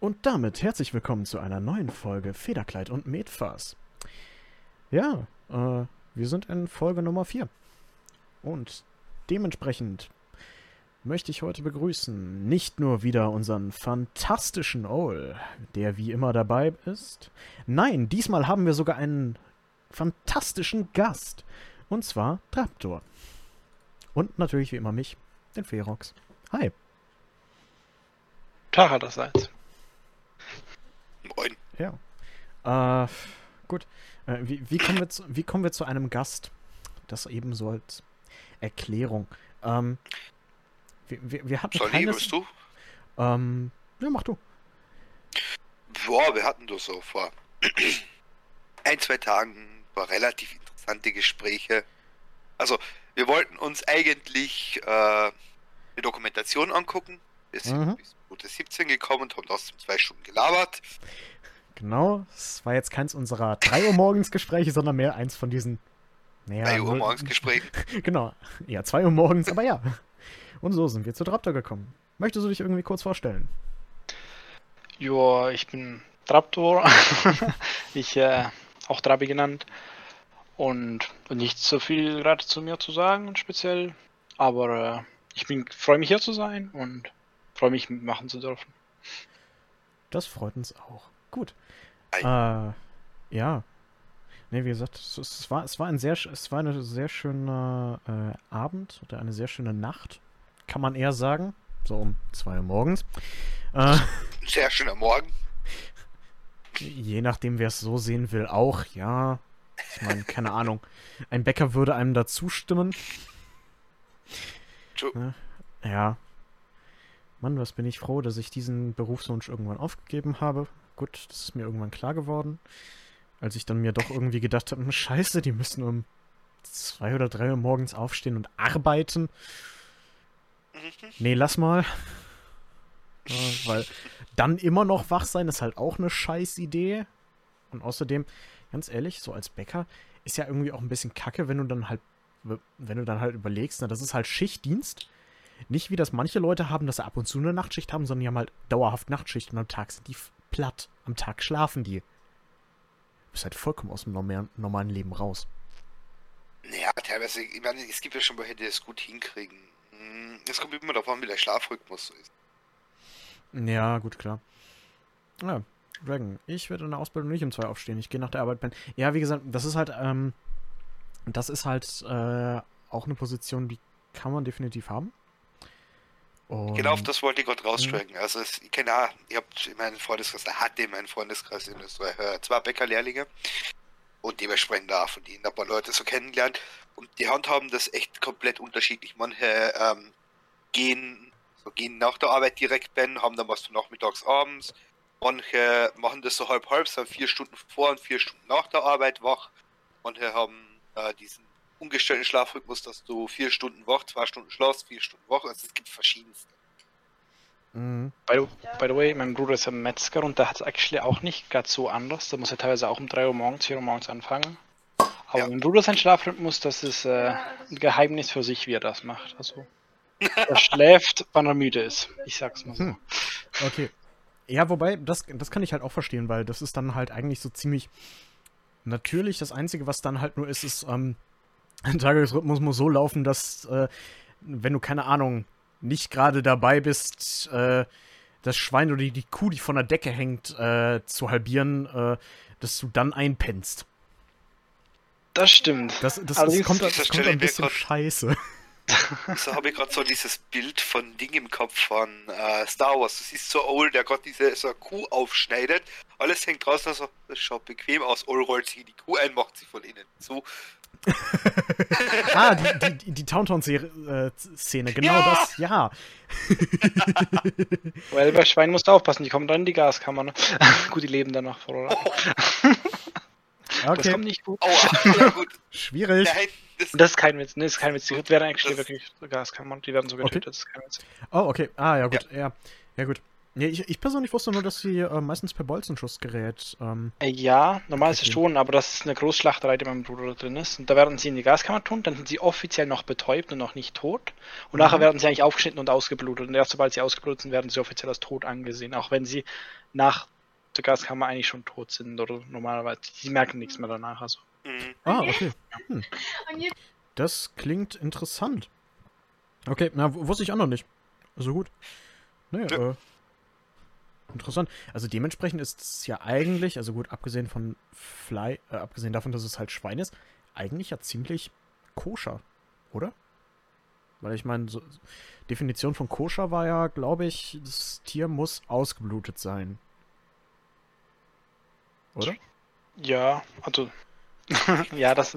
Und damit herzlich willkommen zu einer neuen Folge Federkleid und Metfass. Ja, äh, wir sind in Folge Nummer 4. Und dementsprechend möchte ich heute begrüßen nicht nur wieder unseren fantastischen Owl, der wie immer dabei ist. Nein, diesmal haben wir sogar einen fantastischen Gast. Und zwar Traptor. Und natürlich wie immer mich, den Ferox. Hi. Tag allerseits. Moin. Ja. Äh, gut. Äh, wie, wie, kommen wir zu, wie kommen wir zu einem Gast? Das eben so als Erklärung. Ähm, wir, wir, wir hatten Soll ich, keines... willst du? Ähm, ja, mach du. Boah, wir hatten das so vor ein, zwei Tagen war relativ interessante Gespräche. Also, wir wollten uns eigentlich äh, eine Dokumentation angucken. Wir sind Mhm. bis Minute 17 gekommen und haben trotzdem zwei Stunden gelabert. Genau. Es war jetzt keins unserer 3 Uhr morgens Gespräche, sondern mehr eins von diesen. Naja, Drei Uhr null- morgens Gespräch. Genau. Ja, 2 Uhr morgens, aber ja. Und so sind wir zu Draptor gekommen. Möchtest du dich irgendwie kurz vorstellen? Joa, ich bin Traptor. ich, äh, auch Trabi genannt. Und nicht so viel gerade zu mir zu sagen, speziell. Aber äh, ich bin, freue mich hier zu sein und freue mich mitmachen zu dürfen. Das freut uns auch. Gut. Äh, ja. Ne, wie gesagt, es, es, war, es, war ein sehr, es war eine sehr schöne äh, Abend oder eine sehr schöne Nacht, kann man eher sagen. So um 2 Uhr morgens. Äh, Sehr schöner Morgen. je nachdem, wer es so sehen will, auch, ja. Ich meine, keine Ahnung. Ein Bäcker würde einem da zustimmen. Tschu. Ne? Ja. Mann, was bin ich froh, dass ich diesen Berufswunsch irgendwann aufgegeben habe. Gut, das ist mir irgendwann klar geworden. Als ich dann mir doch irgendwie gedacht habe, "Hm, scheiße, die müssen um zwei oder drei Uhr morgens aufstehen und arbeiten. Mhm. Nee, lass mal. Ja, weil dann immer noch wach sein ist halt auch eine scheiß Idee. Und außerdem, ganz ehrlich, so als Bäcker ist ja irgendwie auch ein bisschen kacke, wenn du dann halt, wenn du dann halt überlegst, na, das ist halt Schichtdienst. Nicht wie das manche Leute haben, dass sie ab und zu eine Nachtschicht haben, sondern die haben halt dauerhaft Nachtschicht und am Tag sind die platt. Am Tag schlafen die. Du bist halt vollkommen aus dem norma- normalen Leben raus. Naja, teilweise, ich meine, es gibt ja schon welche, die das gut hinkriegen. Hm, Es kommt immer davon, wie der Schlafrhythmus so ist. Ja, gut, klar. Ja, Dragon. Ich werde in der Ausbildung nicht um zwei aufstehen. Ich gehe nach der Arbeit pennen. Ja, wie gesagt, das ist halt, ähm, das ist halt äh, auch eine Position, die kann man definitiv haben. Und, Genau auf das wollte ich gerade rausstrecken. Also es, ich kenne auch, ich habe in meinem Freundeskreis, da hatte in meinem Freundeskreis in Österreich äh, zwei Bäckerlehrlinge und dementsprechend da von denen ein paar Leute so kennengelernt und die handhaben das echt komplett unterschiedlich. Manche ähm, gehen, so gehen nach der Arbeit direkt pennen, haben dann was von nachmittags, abends. Manche machen das so halb halb, sind vier Stunden vor und vier Stunden nach der Arbeit wach. Manche haben äh, diesen umgestellten Schlafrhythmus, dass du vier Stunden wach, zwei Stunden schlafst, vier Stunden wach. Also es gibt verschiedenste. Mhm. By the, by the way, mein Bruder ist ein Metzger und der hat es actually auch nicht gerade so anders. Da muss er teilweise auch um 3 Uhr morgens, 4 Uhr morgens anfangen. Aber Ja. mein Bruder sein Schlafrhythmus, das ist äh, ein Geheimnis für sich, wie er das macht. Also, er schläft, wann er müde ist. Ich sag's mal so. Hm. Okay. Ja, wobei, das, das kann ich halt auch verstehen, weil das ist dann halt eigentlich so ziemlich natürlich. Das Einzige, was dann halt nur ist, ist, ähm, ein Tagesrhythmus muss so laufen, dass, äh, wenn du, keine Ahnung, nicht gerade dabei bist, äh, das Schwein oder die, die Kuh, die von der Decke hängt, äh, zu halbieren, äh, dass du dann einpennst. Das stimmt. Das, das, das Allerdings- kommt, das das kommt ein bisschen grad- scheiße. So habe ich gerade so dieses Bild von Ding im Kopf von äh, Star Wars. Du siehst so Owl, der gerade diese so eine Kuh aufschneidet. Alles hängt draußen, also das schaut bequem aus. Owl rollt sich in die Kuh ein, macht sie von innen zu. Ah, die, die, die, die Tauntaun-Szene, genau Ja! das, ja. Weil bei Schweinen musst du aufpassen, die kommen dann in die Gaskammer. Ne? gut, die leben danach vor. Oder? Das Okay, kommt nicht gut. Aua, ja gut. schwierig. Nein, das, Das ist kein Witz, ne, das ist kein Witz. Die werden eigentlich Das- wirklich Gaskammern, die werden so getötet, das ist kein Witz. Oh, okay. Ah, ja, gut. Ja, ja gut. Ja, ich, ich persönlich wusste nur, dass sie äh, meistens per Bolzenschussgerät. Ähm, Äh, Ja, normal ist es Okay. schon, aber das ist eine Großschlachterei, die mein Bruder da drin ist. Und da werden sie in die Gaskammer tun, dann sind sie offiziell noch betäubt und noch nicht tot. Und nachher Mhm. werden sie eigentlich aufgeschnitten und ausgeblutet. Und erst sobald sie ausgeblutet sind, werden sie offiziell als tot angesehen. Auch wenn sie nach der Gaskammer eigentlich schon tot sind oder normalerweise. Sie merken nichts mehr danach. Also. Mhm. ah, okay. Jetzt Das klingt interessant. Okay, na, wusste ich auch noch nicht. Also gut. Nee, Ja. äh. Interessant. Also dementsprechend ist es ja eigentlich, also gut, abgesehen von Fly, äh, abgesehen davon, dass es halt Schwein ist, eigentlich ja ziemlich koscher, oder? Weil ich meine, so, Definition von koscher war ja, glaube ich, das Tier muss ausgeblutet sein. Oder? Ja, also. ja, das,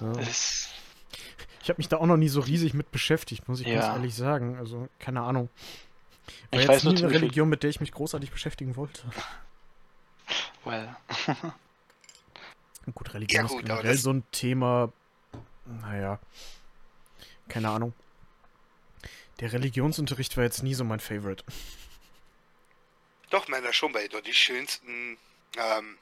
Ja. ist. Ich habe mich da auch noch nie so riesig mit beschäftigt, muss ich ganz Ja. ehrlich sagen. Also, keine Ahnung. War Ich jetzt weiß nie nur eine ziemlich viel- Religion, mit der ich mich großartig beschäftigen wollte. Well. Gut, Religion gut, ist generell das- so ein Thema. Naja. Keine Ahnung. Der Religionsunterricht war jetzt nie so mein Favorite. Doch, meiner schon, weil da die schönsten, ähm,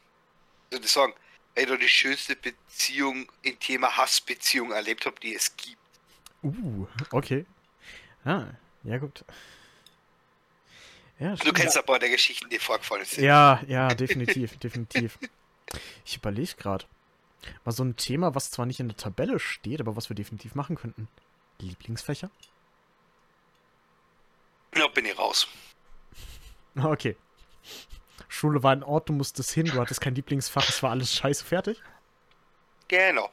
soll ich sagen, weil ich da die schönste Beziehung im Thema Hassbeziehung erlebt habe, die es gibt. Uh, okay. Ah, ja gut. Ja, Du stimmt. kennst ein paar der Geschichten, die vorgefallen sind. Ja, ja, definitiv, definitiv. Ich überlege gerade. Mal so ein Thema, was zwar nicht in der Tabelle steht, aber was wir definitiv machen könnten. Lieblingsfächer? Da bin ich raus. Okay. Schule war ein Ort, du musstest hin, du hattest kein Lieblingsfach, es war alles scheiße fertig. Genau.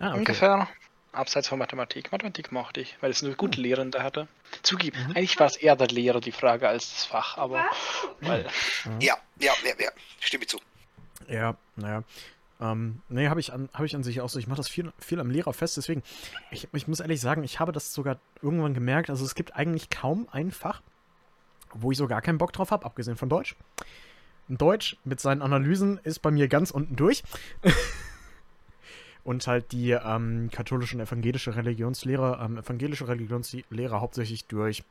Ah, okay. Ungefähr. Abseits von Mathematik. Mathematik mochte ich, weil es nur gute Lehrende hatte. Zugib, Mhm. eigentlich war es eher der Lehrer die Frage als das Fach, aber weil Ja, ja, ja, ja. Stimme zu. Ja, naja. Ähm, nee, habe ich, an, hab ich an sich auch so. Ich mache das viel, viel am Lehrer fest, deswegen, ich, ich muss ehrlich sagen, ich habe das sogar irgendwann gemerkt. Also es gibt eigentlich kaum ein Fach, wo ich so gar keinen Bock drauf habe, abgesehen von Deutsch. Deutsch mit seinen Analysen ist bei mir ganz unten durch. Und halt die ähm, katholische und evangelische Religionslehre, ähm, evangelische Religionslehre hauptsächlich durch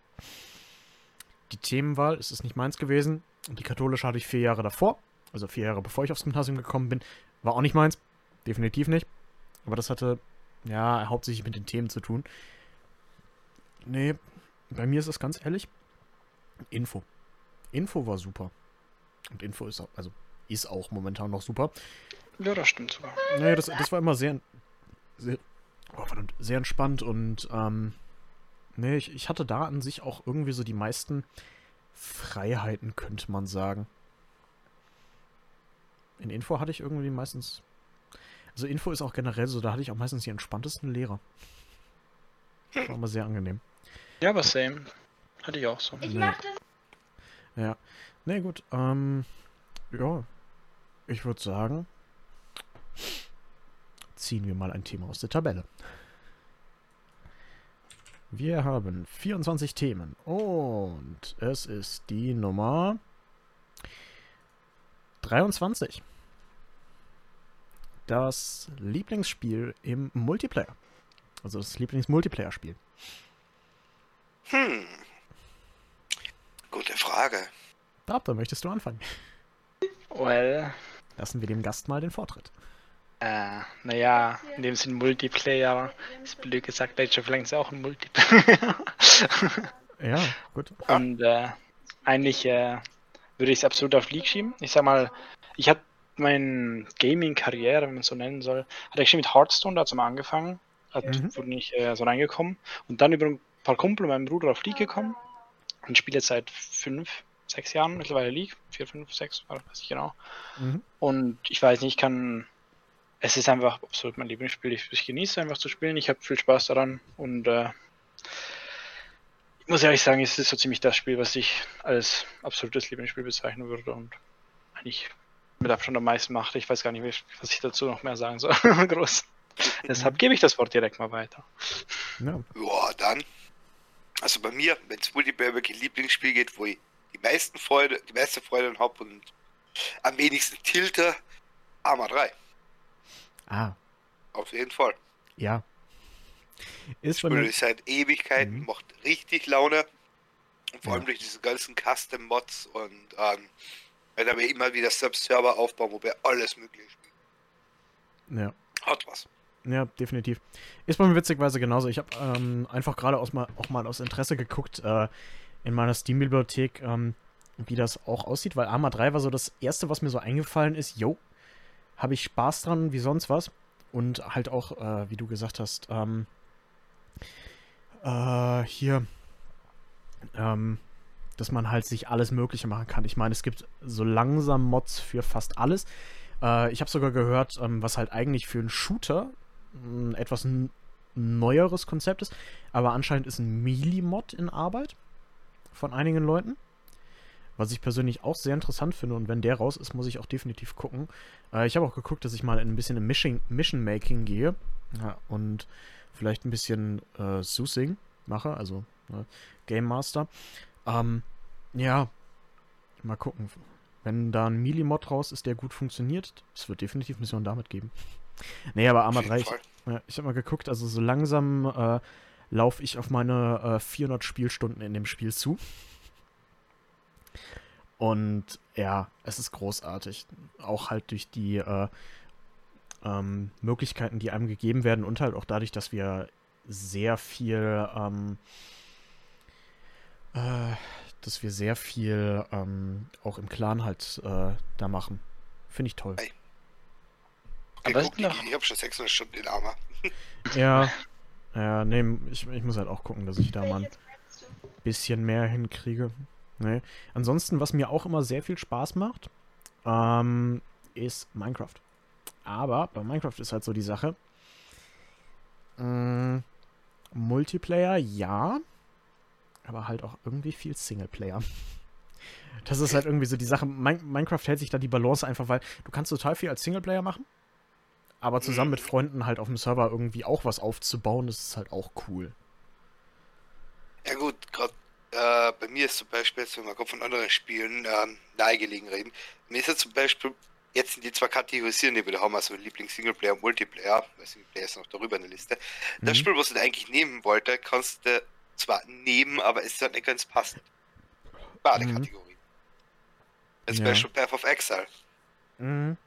die Themenwahl. Es ist nicht meins gewesen. Und die katholische hatte ich vier Jahre davor. Also vier Jahre bevor ich aufs Gymnasium gekommen bin. War auch nicht meins. Definitiv nicht. Aber das hatte, ja, hauptsächlich mit den Themen zu tun. Nee, bei mir ist es ganz ehrlich. Info. Info war super. Und Info ist auch, also ist auch momentan noch super. ja, das stimmt sogar. Naja, das, das war immer sehr, sehr, oh, verdammt, sehr entspannt und ähm, nee, ich, ich hatte da an sich auch irgendwie so die meisten Freiheiten, könnte man sagen. In Info hatte ich irgendwie meistens, also Info ist auch generell so, da hatte ich auch meistens die entspanntesten Lehrer. War immer sehr angenehm. Ja, aber same. Hatte ich auch so. Ich Nee. das. Ja. Nee, gut. Ähm, ja. Ich würde sagen, ziehen wir mal ein Thema aus der Tabelle. Wir haben 24 Themen und es ist die Nummer 23. Das Lieblingsspiel im Multiplayer. Also das Lieblings-Multiplayer-Spiel. Hm. Gute Frage. Dabda, möchtest du anfangen? Well, Lassen wir dem Gast mal den Vortritt. äh, naja, in dem Sinn Multiplayer. Ist blöd gesagt, Age of Legends ist auch ein Multiplayer. Ja, gut. Und äh, eigentlich äh, würde ich es absolut auf League schieben. Ich sag mal, ich hatte meine Gaming-Karriere, wenn man es so nennen soll, hatte ich schon mit Hearthstone dazu mal angefangen. Hat, Mhm. Wurde nicht äh, so reingekommen. Und dann über ein paar Kumpel und meinem Bruder auf League gekommen. Und spiele jetzt seit fünf, sechs Jahren mittlerweile League. Vier, fünf, sechs, weiß ich genau. Mhm. Und ich weiß nicht, ich kann. Es ist einfach absolut mein Lieblingsspiel. Ich, ich genieße einfach zu spielen. Ich habe viel Spaß daran. Und äh, ich muss ehrlich sagen, es ist so ziemlich das Spiel, was ich als absolutes Lieblingsspiel bezeichnen würde. Und eigentlich mit Abstand am meisten macht. Ich weiß gar nicht, was ich dazu noch mehr sagen soll. Groß. Deshalb gebe ich das Wort direkt mal weiter. Ja. Ja, dann. Also bei mir, wenn es Multiplayer wirklich Lieblingsspiel geht, wo ich die meisten Freude, die meiste Freude habe und am wenigsten tilte, Arma 3. Ah, Auf jeden Fall. ja. Ist Spiele mir, ich seit Ewigkeiten, Mhm. macht richtig Laune. Und vor allem durch diese ganzen Custom-Mods und ähm, weil da wir immer wieder selbst Server aufbauen, wo wir alles mögliche spielen. Ja. Hat was. Ja, definitiv. Ist bei mir witzigweise genauso. Ich habe ähm, einfach gerade mal, auch mal aus Interesse geguckt äh, in meiner Steam-Bibliothek, ähm, wie das auch aussieht, weil Arma 3 war so das erste, was mir so eingefallen ist. Yo, habe ich Spaß dran, wie sonst was. Und halt auch, äh, wie du gesagt hast, ähm, äh, hier, ähm, dass man halt sich alles Mögliche machen kann. Ich meine, es gibt so langsam Mods für fast alles. Äh, ich habe sogar gehört, ähm, was halt eigentlich für einen Shooter ein etwas neueres Konzept ist, aber anscheinend ist ein Melee-Mod in Arbeit von einigen Leuten. Was ich persönlich auch sehr interessant finde und wenn der raus ist, muss ich auch definitiv gucken. Äh, ich habe auch geguckt, dass ich mal ein bisschen in Mission, Mission Making gehe ja, und vielleicht ein bisschen äh, Susing mache, also äh, Game Master. Ähm, ja, mal gucken. Wenn da ein Melee-Mod raus ist, der gut funktioniert, es wird definitiv Missionen damit geben. Nee, aber Arma 3, ich, ich habe mal geguckt, also so langsam äh, laufe ich auf meine äh, 400 Spielstunden in dem Spiel zu. Und ja, es ist großartig. Auch halt durch die äh, ähm, Möglichkeiten, die einem gegeben werden und halt auch dadurch, dass wir sehr viel, ähm, äh, dass wir sehr viel ähm, auch im Clan halt äh, da machen. Finde ich toll. Hey. Aber Guck, ich, ich habe schon 600 Stunden in Arma. ja, ja, nee, ich, ich muss halt auch gucken, dass ich da mal ein bisschen mehr hinkriege. Nee. Ansonsten, was mir auch immer sehr viel Spaß macht, ähm, ist Minecraft. Aber bei Minecraft ist halt so die Sache. Mh, mm, Multiplayer, ja. Aber halt auch irgendwie viel Singleplayer. Das ist halt irgendwie so die Sache. Minecraft hält sich da die Balance einfach, weil du kannst total viel als Singleplayer machen. Aber zusammen mit Freunden halt auf dem Server irgendwie auch was aufzubauen, das ist halt auch cool. Ja gut, gerade äh, bei mir ist zum Beispiel, jetzt, wenn wir von anderen Spielen ähm, nahegelegen reden, mir ist ja zum Beispiel, jetzt sind die zwei kategorisieren, die wir haben, also Lieblings-Singleplayer und Multiplayer, weil Singleplayer ist noch darüber in der Liste. Mhm. Das Spiel, was ich eigentlich nehmen wollte, kannst du zwar nehmen, aber es ist halt nicht ganz passend. Bei alle mhm. Kategorien. Zum ja. Beispiel Path of Exile. Mhm.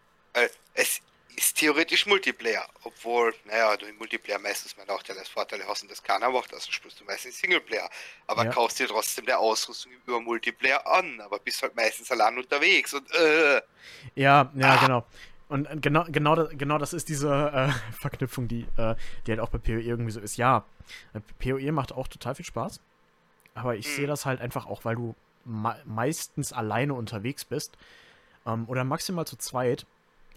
Es ist theoretisch Multiplayer, obwohl, naja, du im Multiplayer meistens mal auch als Vorteile hast und das keiner macht, also spielst du meistens Singleplayer. Aber ja. kaufst dir trotzdem der Ausrüstung über Multiplayer an, aber bist halt meistens allein unterwegs und äh. Ja, ja, ah. genau. Und genau, genau, das, genau das ist diese äh, Verknüpfung, die, äh, die halt auch bei PoE irgendwie so ist. Ja, PoE macht auch total viel Spaß, aber ich mhm. sehe das halt einfach auch, weil du meistens alleine unterwegs bist ähm, oder maximal zu zweit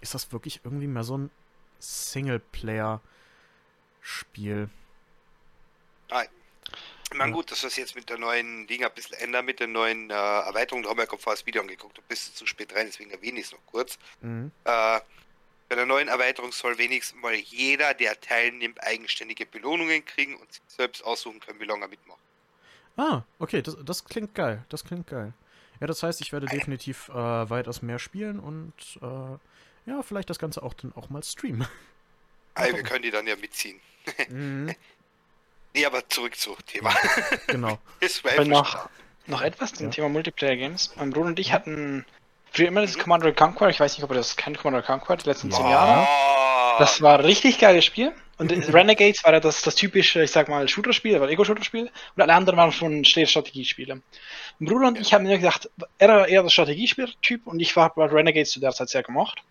ist das wirklich irgendwie mehr so ein Singleplayer-Spiel. Nein. Ich meine, gut, dass das jetzt mit der neuen Ding ein bisschen ändert, mit der neuen äh, Erweiterung. Da haben wir ja gerade vorher das Video angeguckt, du bist zu spät rein, deswegen erwähne ich es noch kurz. Mhm. Äh, bei der neuen Erweiterung soll wenigstens mal jeder, der teilnimmt, eigenständige Belohnungen kriegen und sich selbst aussuchen können, wie lange er mitmacht. Ah, okay, das, das klingt geil. Das klingt geil. Ja, das heißt, ich werde definitiv äh, weitaus mehr spielen und äh, ja, vielleicht das Ganze auch dann auch mal streamen. Hey, wir können die dann ja mitziehen. Mhm. nee, aber zurück zum Thema. genau. Ist noch, noch etwas zum ja. Thema Multiplayer Games. Mein Bruder und ich hatten früher immer das Commander Conquer. Ich weiß nicht, ob ihr das kennt, Commander Conquer, die letzten zehn Jahre. Das war ein richtig geiles Spiel. Und Renegades war ja das, das typische, ich sag mal, Shooter-Spiel, war Ego-Shooter-Spiel. Und alle anderen waren schon Strategiespiele. Mein Bruder und ich haben mir gedacht, er war eher der Strategiespiel-Typ und ich war bei Renegades zu der Zeit sehr gemacht.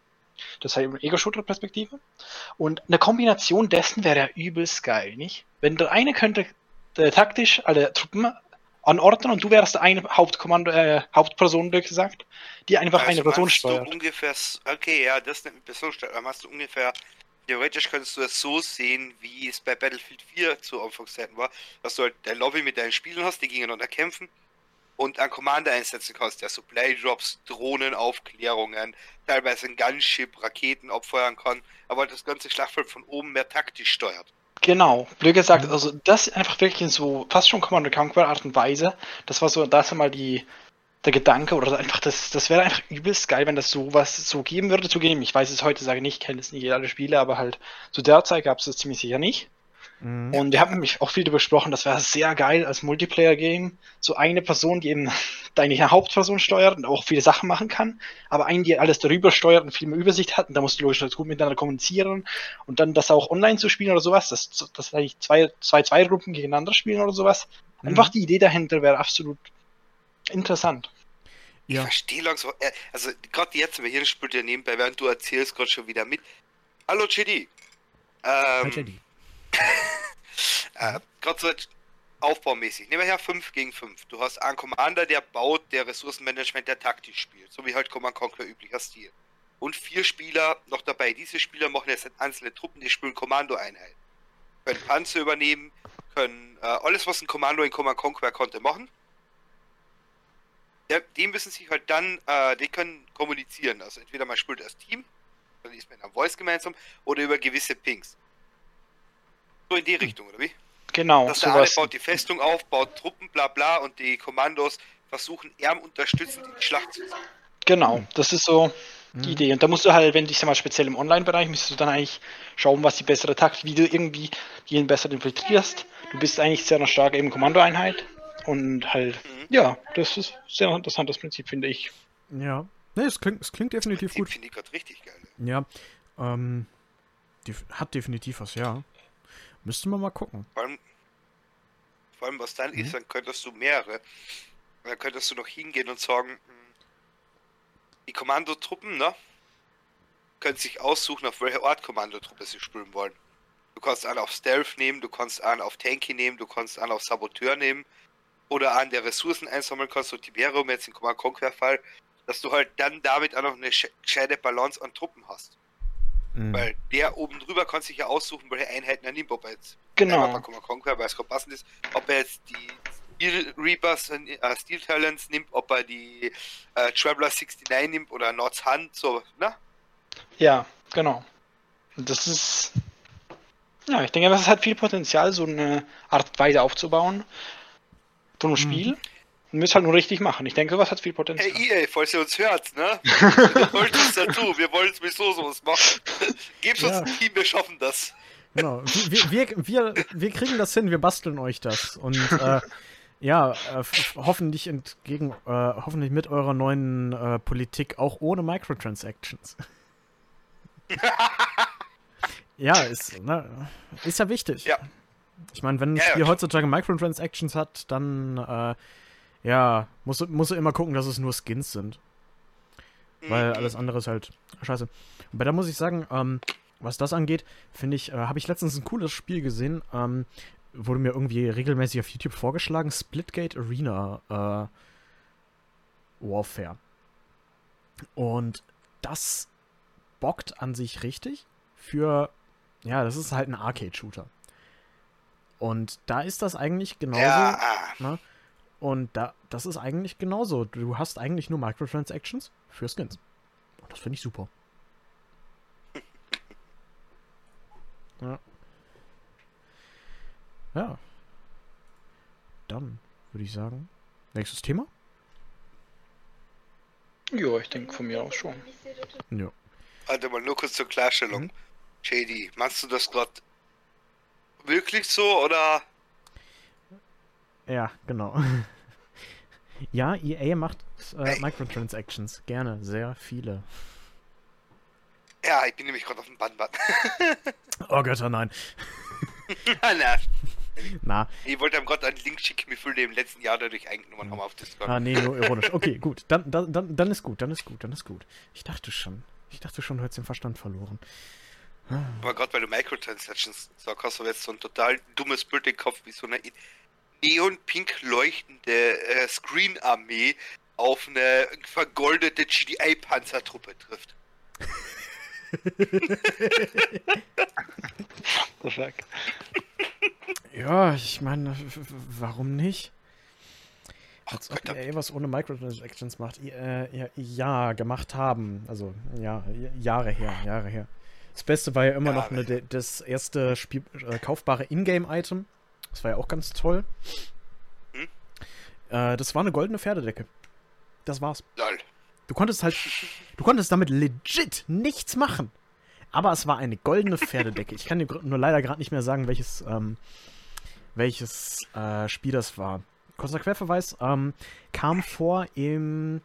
Das heißt, Ego-Shooter-Perspektive. Und eine Kombination dessen wäre ja übelst geil, nicht? Wenn der eine könnte äh, taktisch alle Truppen anordnen und du wärst eine Hauptkommando, äh, Hauptperson, wie gesagt, die einfach also eine Person steuert. Du ungefähr, okay, ja, das ist eine Person steuert. Dann hast du ungefähr, theoretisch könntest du es so sehen, wie es bei Battlefield 4 zu Anfangszeiten war, dass du halt der Lobby mit deinen Spielen hast, die gegeneinander kämpfen und einen Commander einsetzen kannst, der Supply Drops, Drohnen, Aufklärungen, teilweise ein Gunship, Raketen abfeuern kann, aber das ganze Schlachtfeld von oben mehr taktisch steuert. Genau, blöd gesagt, also das einfach wirklich in so fast schon Commander Conquer Art und Weise. Das war so, das einmal die, der Gedanke oder einfach das, das wäre einfach übelst geil, wenn das sowas so geben würde zu geben. Ich weiß es heute, sage nicht, kenne es nicht alle Spiele, aber halt zu der Zeit gab es das ziemlich sicher nicht. Mhm. Und wir haben nämlich auch viel darüber gesprochen, das wäre sehr geil als Multiplayer-Game. So eine Person, die eben deine Hauptperson steuert und auch viele Sachen machen kann, aber eine, die alles darüber steuert und viel mehr Übersicht hat und da musst du logisch gut miteinander kommunizieren und dann das auch online zu spielen oder sowas, dass das, das eigentlich zwei, zwei, zwei Gruppen gegeneinander spielen oder sowas. Mhm. Einfach die Idee dahinter wäre absolut interessant. Ja. Ich verstehe langsam, äh, also gerade jetzt, wir hier spielt ja nebenbei, während du erzählst, gerade schon wieder mit. Hallo JD. Ähm, Hi JD. äh, gerade so aufbaumäßig. Nehmen wir her 5 gegen 5. Du hast einen Commander, der baut, der Ressourcenmanagement, der taktisch spielt. So wie halt Command Conquer üblicher Stil. Und vier Spieler noch dabei. Diese Spieler machen jetzt einzelne Truppen, die spielen Kommandoeinheiten. Können Panzer übernehmen, können äh, alles, was ein Kommando in Command Conquer konnte, machen. Ja, die müssen sich halt dann, äh, die können kommunizieren. Also entweder man spielt als Team, dann ist man in einem Voice gemeinsam, oder über gewisse Pings. So in die. Richtung, oder wie? Genau. Dass der eine baut die Festung auf, baut Truppen, bla bla, und die Kommandos versuchen, er unterstützend in die Schlacht zu ziehen. Genau, das ist so die mhm. Idee. Und da musst du halt, wenn du dich mal speziell im Online-Bereich, müsstest du dann eigentlich schauen, was die bessere Taktik, wie du irgendwie jeden besser infiltrierst. Du bist eigentlich sehr stark eben Kommandoeinheit und halt, mhm. ja, das ist sehr interessantes Prinzip, finde ich. Ja. Ne, es klingt, es klingt definitiv gut. Finde ich gerade richtig geil. Ja. Ähm, hat definitiv was, ja. Müsste man mal gucken. Vor allem, vor allem was dann mhm. ist, dann könntest du mehrere. Dann könntest du noch hingehen und sagen, hm, die Kommandotruppen, ne? Können sich aussuchen, auf welche Ort Kommandotruppe sie spielen wollen. Du kannst einen auf Stealth nehmen, du kannst einen auf Tanky nehmen, du kannst einen auf Saboteur nehmen oder an der Ressourcen einsammeln kannst, so Tiberium jetzt im Command Conquer Fall, dass du halt dann damit auch noch eine gescheite Balance an Truppen hast. Mhm. Weil der oben drüber kann sich ja aussuchen, welche Einheiten er nimmt, ob er jetzt genau. Command Conquer, weil es gerade passend ist, ob er jetzt die Steel Reapers, äh, Steel Talents nimmt, ob er die äh, Traveler 69 nimmt oder Nords Hand, so, ne? Ja, genau. Das ist ja, ich denke, das hat viel Potenzial, so eine Art Weise aufzubauen von einem mhm. Müssen halt nur richtig machen. Ich denke, sowas hat viel Potenzial. Hey EA, falls ihr uns hört, ne? wir wollen es dazu, wir wollen es sowieso sowas machen. Gebt uns ja. ein Team, wir schaffen das. Genau, wir, wir, wir, wir kriegen das hin, wir basteln euch das. Und äh, ja, äh, hoffentlich entgegen, äh, hoffentlich mit eurer neuen äh, Politik auch ohne Microtransactions. Ja, ist, ne, ist ja wichtig. Ja. Ich meine, wenn ein Spiel ja, heutzutage Microtransactions hat, dann äh, ja, musst, musst du immer gucken, dass es nur Skins sind. Weil mhm. alles andere ist halt scheiße. Aber da muss ich sagen, ähm, was das angeht, finde ich, äh, habe ich letztens ein cooles Spiel gesehen. Ähm, wurde mir irgendwie regelmäßig auf YouTube vorgeschlagen. Splitgate Arena äh, Warfare. Und das bockt an sich richtig für ja, das ist halt ein Arcade-Shooter. Und da ist das eigentlich genauso. Ja. Ne? Und da, das ist eigentlich genauso. Du hast eigentlich nur Microtransactions für Skins. Und das finde ich super. Ja. Ja. Dann würde ich sagen, nächstes Thema? Ja, ich denke von mir aus schon. Ja. Warte mal, nur kurz zur Klarstellung. Mhm. JD, machst du das gerade wirklich so oder? Ja, genau. ja, EA macht äh, Microtransactions. Gerne, sehr viele. Ja, ich bin nämlich gerade auf dem Bandband. oh Götter, nein. Na. Na. Ich wollte einem Gott einen Link schicken, wie viele im letzten Jahr dadurch eingenommen haben auf Discord. Ah, nee, nur ironisch. Okay, gut. Dann, dann, dann, dann ist gut, dann ist gut, dann ist gut. Ich dachte schon. Ich dachte schon, du hättest den Verstand verloren. Aber gerade weil du Microtransactions sagst, hast du jetzt so ein total dummes Bild im Kopf, wie so eine neon-pink leuchtende äh, Screen-Armee auf eine vergoldete GDI-Panzertruppe trifft. ja, ich meine, warum nicht? Als ob EA was ohne Microtransactions macht. Äh, ja, ja, gemacht haben. Also, ja, Jahre her, Jahre her. Das Beste war ja immer ja, noch eine, das erste Spiel, äh, kaufbare Ingame-Item. Das war ja auch ganz toll. Hm? Äh, das war eine goldene Pferdedecke. Das war's. Lol. Du konntest halt, du konntest damit legit nichts machen. Aber es war eine goldene Pferdedecke. Ich kann dir nur leider gerade nicht mehr sagen, welches, ähm, welches äh, Spiel das war. Kurzer Querverweis, ähm, kam vor im,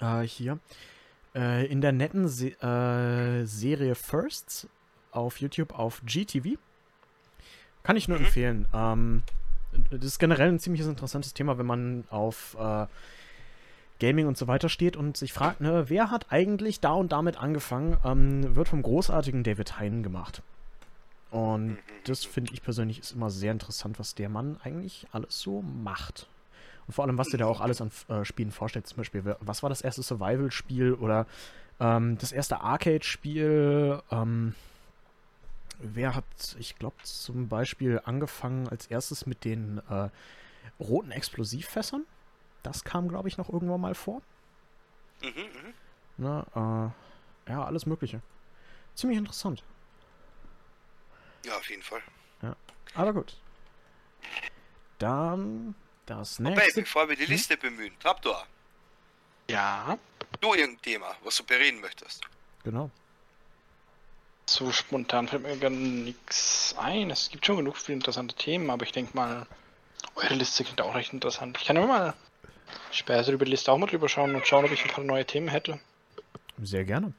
äh, hier, äh, in der netten Se äh, Serie Firsts auf YouTube auf GTV. Kann ich nur Mhm. empfehlen. Ähm, das ist generell ein ziemlich interessantes Thema, wenn man auf äh, Gaming und so weiter steht und sich fragt, ne, wer hat eigentlich da und damit angefangen, ähm, wird vom großartigen David Hein gemacht. Und Mhm. das finde ich persönlich ist immer sehr interessant, was der Mann eigentlich alles so macht. Und vor allem, was der da auch alles an äh, Spielen vorstellt. Zum Beispiel, was war das erste Survival-Spiel oder ähm, das erste Arcade-Spiel? Ähm, wer hat, ich glaube, zum Beispiel angefangen als erstes mit den äh, roten Explosivfässern? Das kam, glaube ich, noch irgendwann mal vor. Mhm, mhm. Ne, äh, ja, alles Mögliche. Ziemlich interessant. Ja, auf jeden Fall. Aber gut. Dann das nächste. bevor wir die Hm? Liste bemühen, Traptor, Ja, du irgendein Thema, was du bereden möchtest. Genau. So spontan fällt mir gar nichts ein. Es gibt schon genug viele interessante Themen, aber ich denke mal, eure Liste klingt auch recht interessant. Ich kann immer mal später über die Liste auch mal drüber schauen und schauen, ob ich ein paar neue Themen hätte. Sehr gerne.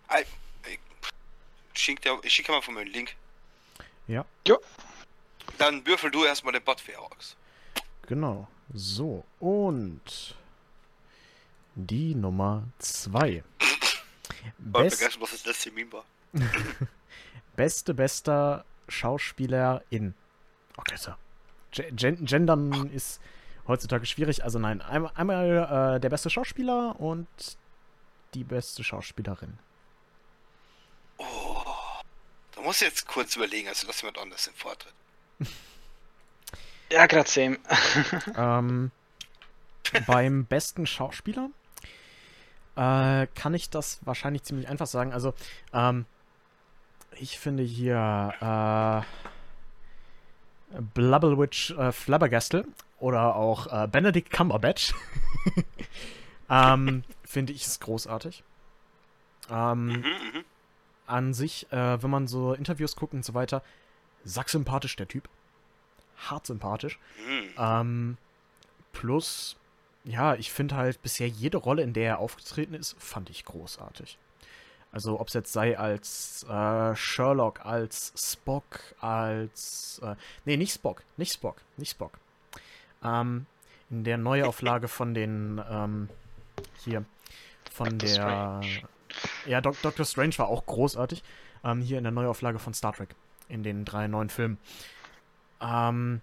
Schick ich schicke mal von mir einen Link. Ja, Dann würfel du erstmal den Bot für aus. genau. So, und die Nummer 2. Voll Best, vergessen, was das letzte Meme war. beste, bester Schauspielerin. Okay, so. Ge- Gen Gendern ist heutzutage schwierig. Also nein, einmal, einmal äh, der beste Schauspieler und die beste Schauspielerin. Oh. Da muss ich jetzt kurz überlegen, also lass jemand anders den Vortritt. Ja, gerade same. Ähm, beim besten Schauspieler äh, kann ich das wahrscheinlich ziemlich einfach sagen. Also, ähm, ich finde hier äh, Blubblewitch äh, Flabbergastle oder auch äh, Benedict Cumberbatch ähm, finde ich es großartig. Ähm, Mhm, mhm. an sich, äh, wenn man so Interviews guckt und so weiter, sacksympathisch der Typ. Hart sympathisch. Mhm. Ähm, plus, ja, ich finde halt bisher jede Rolle, in der er aufgetreten ist, fand ich großartig. Also ob es jetzt sei als äh, Sherlock, als Spock, als... Äh, nee, nicht Spock, nicht Spock, nicht Spock. Ähm, in der Neuauflage von den... Ähm, hier, von Dr. der... Strange. Ja, Doc Doctor Strange war auch großartig. Ähm, hier in der Neuauflage von Star Trek. In den drei neuen Filmen. Ähm,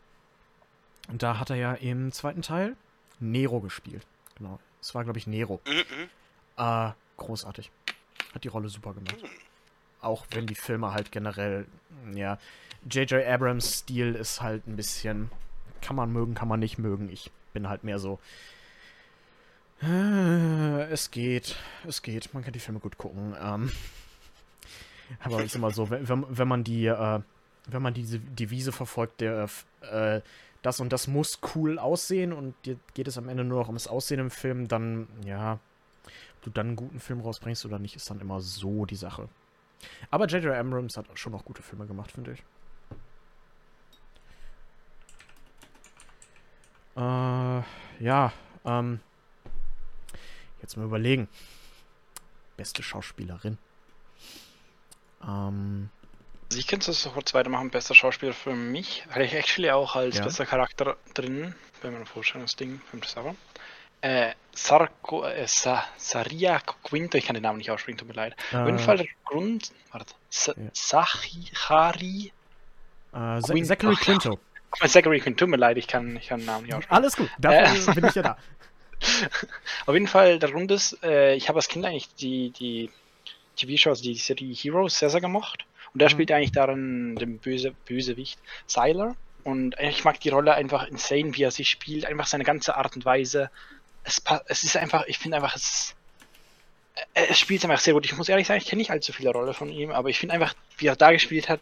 und da hat er ja im zweiten Teil Nero gespielt. Genau. Es war, glaube ich, Nero. Mhm, mhm. Äh, großartig. Hat die Rolle super gemacht. Auch wenn die Filme halt generell, ja, J.J. Abrams Stil ist halt ein bisschen, kann man mögen, kann man nicht mögen. Ich bin halt mehr so, äh, es geht, es geht, man kann die Filme gut gucken. Ähm, aber sag mal so, wenn, wenn- man die, äh, wenn man diese Devise verfolgt, der, äh, das und das muss cool aussehen und geht es am Ende nur noch ums Aussehen im Film, dann, ja, du dann einen guten Film rausbringst oder nicht, ist dann immer so die Sache. Aber J.J. Abrams hat schon auch gute Filme gemacht, finde ich. Äh, ja, ähm, jetzt mal überlegen. Beste Schauspielerin. Ähm, Also ich könnte das sofort weitermachen, bester Schauspieler für mich, weil ich actually auch als Ja. bester Charakter drin bei meinem Vorstellungsding beim Server. Äh, Sarko, äh, Sa, Saria Quinto, ich kann den Namen nicht aussprechen, tut mir leid. Auf jeden äh, Fall der Grund, warte, Sa, Ja. Sahari, äh, Queen- Zachary Ach, Quinto. Zachary Quinto, tut mir leid, ich kann, ich kann den Namen nicht aussprechen. Alles gut, dafür bin ich ja da. Auf jeden Fall, der Grund ist, äh, ich habe als Kind eigentlich die, die TV-Shows, die Serie Heroes sehr, sehr gemocht. Und der Mhm. spielt eigentlich darin den Böse, Bösewicht Sylar. Und ich mag die Rolle einfach insane, wie er sie spielt, einfach seine ganze Art und Weise. Es, pa- es ist einfach, ich finde einfach, es, äh, es spielt einfach sehr gut. Ich muss ehrlich sagen, ich kenne nicht allzu viele Rolle von ihm, aber ich finde einfach, wie er da gespielt hat,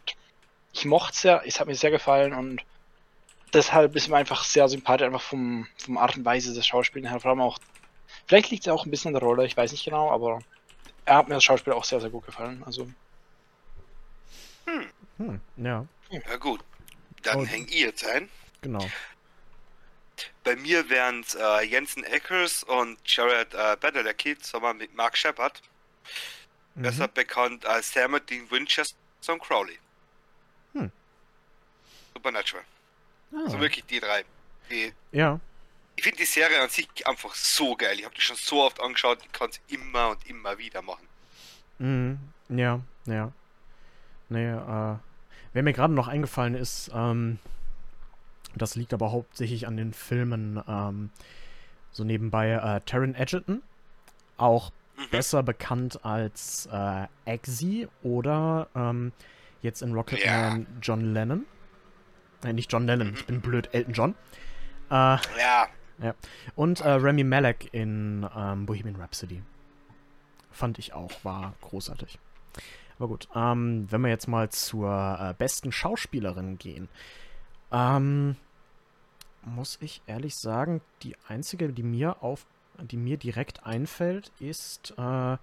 ich mochte es sehr, es hat mir sehr gefallen und deshalb ist mir einfach sehr sympathisch, einfach vom, vom Art und Weise des Schauspiels her, vor allem auch Vielleicht liegt es auch ein bisschen an der Rolle, ich weiß nicht genau, aber er hat mir das Schauspiel auch sehr, sehr gut gefallen. Also, Hm, ja, Ja gut, dann Oh. häng ich jetzt ein. genau. Bei mir wären es äh, Jensen Eckers und Jared äh, Padalecki zusammen mit Mark Shepard, Mhm. besser bekannt als Sam Dean Winchester und Crowley. Hm. Supernatural. Ah, Also wirklich die drei. Die, ja, ich finde die Serie an sich einfach so geil. Ich habe die schon so oft angeschaut, ich kann es immer und immer wieder machen. Mhm. Ja, ja. Nee, äh, wer mir gerade noch eingefallen ist, ähm, das liegt aber hauptsächlich an den Filmen, ähm, so nebenbei, äh, Taron Egerton, auch Mhm. besser bekannt als äh, Eggsy oder ähm, jetzt in Rocketman John Lennon. Äh, nicht John Lennon, ich bin blöd, Elton John. Äh, Ja, und äh, Remy Malek in ähm, Bohemian Rhapsody. Fand ich auch, war großartig. Aber gut, ähm, wenn wir jetzt mal zur äh, besten Schauspielerin gehen, ähm, muss ich ehrlich sagen, die einzige, die mir auf, die mir direkt einfällt, ist äh,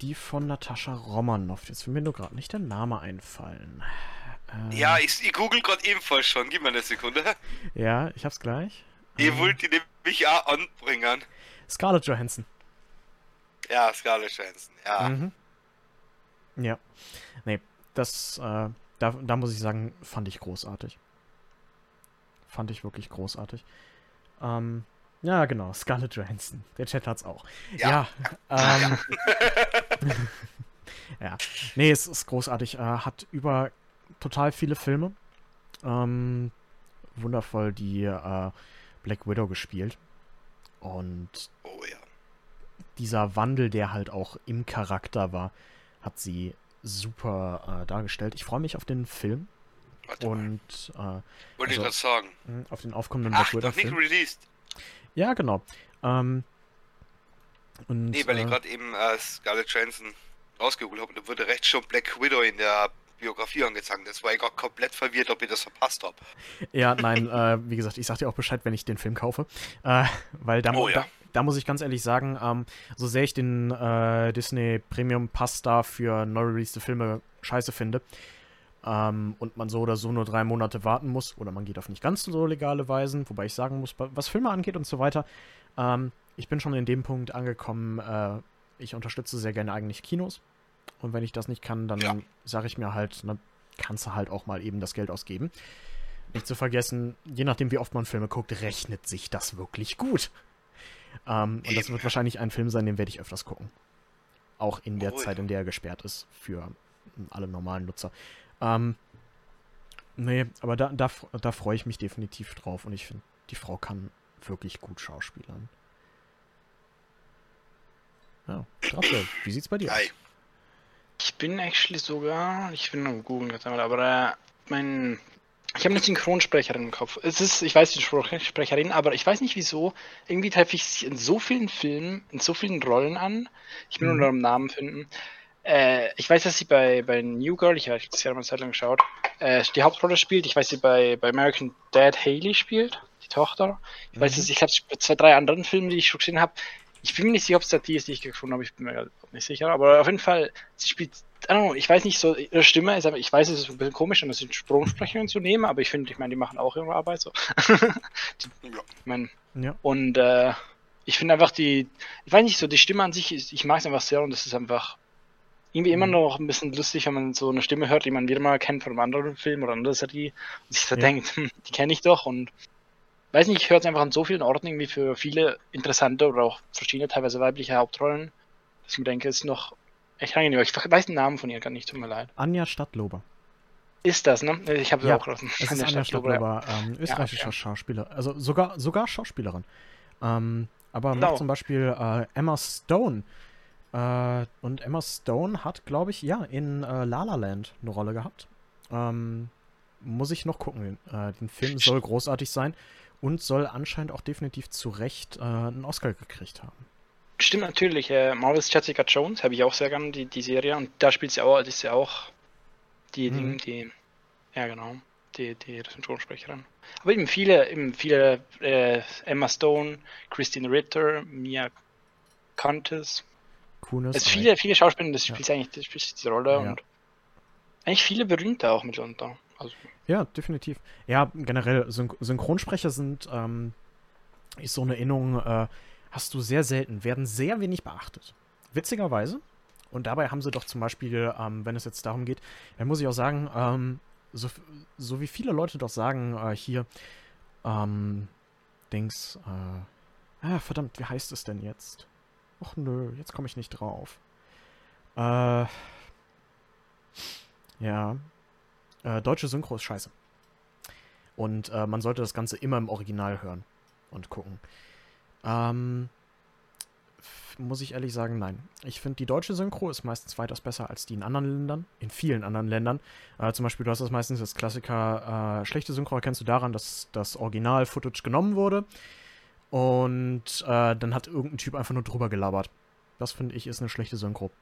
die von Natascha Romanoff. Jetzt will mir nur gerade nicht der Name einfallen. Äh, ja ich, ich google gerade ebenfalls schon. Gib mir eine Sekunde. Ja, ich hab's gleich. Ich Ähm, wollte die nämlich auch anbringen. Scarlett Johansson. Ja, Scarlett Johansson. Ja. Mhm. Ja. Nee, das, äh, da, da muss ich sagen, fand ich großartig. Fand ich wirklich großartig. Ähm, ja, genau, Scarlett Johansson. Der Chat hat's auch. Ja. Ja. ähm, ja. Nee, es ist großartig. Äh, hat über total viele Filme. Ähm, wundervoll die äh, Black Widow gespielt. Und Oh ja. dieser Wandel, der halt auch im Charakter war, hat sie super äh, dargestellt. Ich freue mich auf den Film Warte und äh, Wollte also- ich gerade sagen. mh, auf den aufkommenden Ach, Black Widow noch nicht released. Ja, genau. Ähm, und Nee, weil ich äh, gerade eben äh, Scarlett Johansson rausgeholt habe. Da wurde recht schon Black Widow in der Biografie angezeigt. Das war ich gerade komplett verwirrt, ob ich das verpasst habe. ja, nein, äh, wie gesagt, ich sag dir auch Bescheid, wenn ich den Film kaufe, äh, weil da, Oh ja. da, da muss ich ganz ehrlich sagen, ähm, so sehr ich den äh, Disney Premium Pass da für neu released Filme scheiße finde, ähm, und man so oder so nur drei Monate warten muss, oder man geht auf nicht ganz so legale Weisen, wobei ich sagen muss, was Filme angeht und so weiter, ähm, ich bin schon in dem Punkt angekommen, äh, ich unterstütze sehr gerne eigentlich Kinos. Und wenn ich das nicht kann, dann Ja. sage ich mir halt, na, kannst du halt auch mal eben das Geld ausgeben. Nicht zu vergessen, je nachdem, wie oft man Filme guckt, rechnet sich das wirklich gut. Ähm, und das wird wahrscheinlich ein Film sein, den werde ich öfters gucken. Auch in der Oh, Zeit, in der er gesperrt ist für alle normalen Nutzer. Ähm, nee, aber da, da, da freue ich mich definitiv drauf und ich finde, die Frau kann wirklich gut schauspielern. Ja, Raphael, wie sieht's bei dir aus? Ich bin actually sogar, ich bin am googeln jetzt einmal, aber äh, mein, ich habe eine Synchronsprecherin im Kopf. Es ist, ich weiß die Sprecherin, aber ich weiß nicht wieso. Irgendwie treffe ich sie in so vielen Filmen, in so vielen Rollen an. Ich will Mhm. nur noch einen Namen finden. Äh, ich weiß, dass sie bei, bei New Girl, ich habe das Jahr mal eine Zeit lang geschaut, äh, die Hauptrolle spielt. Ich weiß, sie bei, bei American Dad Haley spielt, die Tochter. Ich weiß, Mhm. dass ich habe bei zwei, drei anderen Filmen, die ich schon gesehen habe. Ich bin mir nicht sicher, ob es da die ist, die ich gefunden habe. Ich bin mir nicht sicher. Aber auf jeden Fall, sie spielt, I don't know, ich weiß nicht, so ihre Stimme ist aber, ich weiß, es ist ein bisschen komisch, eine Synchronsprecherin zu nehmen, aber ich finde, ich meine, die machen auch ihre Arbeit so. Ja. ich meine, Ja, und äh, ich finde einfach die, ich weiß nicht, so die Stimme an sich, ist, ich mag es einfach sehr und es ist einfach irgendwie immer Mhm. noch ein bisschen lustig, wenn man so eine Stimme hört, die man wieder mal kennt von einem anderen Film oder anderer Serie und sich so Ja. denkt, hm, die kenne ich doch und weiß nicht, ich höre es einfach an so vielen Orten irgendwie für viele interessante oder auch verschiedene, teilweise weibliche Hauptrollen, dass ich mir denke, es ist noch echt angenehm. Ich weiß den Namen von ihr gar nicht, tut mir leid. Anja Stadtlober. Ist das, ne? Ich habe sie Ja, auch gelesen. Es ist Anja Stadtlober, ja. Ähm, österreichischer okay. Schauspieler. Also sogar, sogar Schauspielerin. Ähm, aber Genau. macht zum Beispiel äh, Emma Stone. Äh, und Emma Stone hat, glaube ich, ja, in äh, La La Land eine Rolle gehabt. Ähm, muss ich noch gucken. Äh, den Film soll großartig sein und soll anscheinend auch definitiv zu Recht äh, einen Oscar gekriegt haben. Stimmt natürlich, äh, Marvel's Jessica Jones habe ich auch sehr gerne, die, die Serie. Und da spielt sie auch, ist ja auch die, Mhm. die, die ja genau, die, die Synchronsprecherin. Aber eben viele, eben viele, äh, Emma Stone, Christine Ritter, Mia Contes. Kunis. Es viele, viele Schauspieler, das Ja. spielt eigentlich das spielt diese Rolle Ja. und eigentlich viele berühmte auch mitunter. Also, Ja, definitiv. Ja, generell, Syn Synchronsprecher sind, ähm, ist so eine Innung, äh, hast du sehr selten, werden sehr wenig beachtet. Witzigerweise. Und dabei haben sie doch zum Beispiel, ähm, wenn es jetzt darum geht, dann muss ich auch sagen, ähm, so, so wie viele Leute doch sagen, äh, hier, ähm, Dings, äh, ah, verdammt, wie heißt es denn jetzt? Och nö, jetzt komme ich nicht drauf. Äh, ja, äh, deutsche Synchro ist scheiße. Und äh, man sollte das Ganze immer im Original hören und gucken. Ähm, muss ich ehrlich sagen, nein. Ich finde, die deutsche Synchro ist meistens weitaus besser als die in anderen Ländern, in vielen anderen Ländern. Äh, zum Beispiel, du hast das meistens als Klassiker, äh, schlechte Synchro erkennst du daran, dass das Original-Footage genommen wurde und äh, dann hat irgendein Typ einfach nur drüber gelabert. Das finde ich ist eine schlechte Synchro.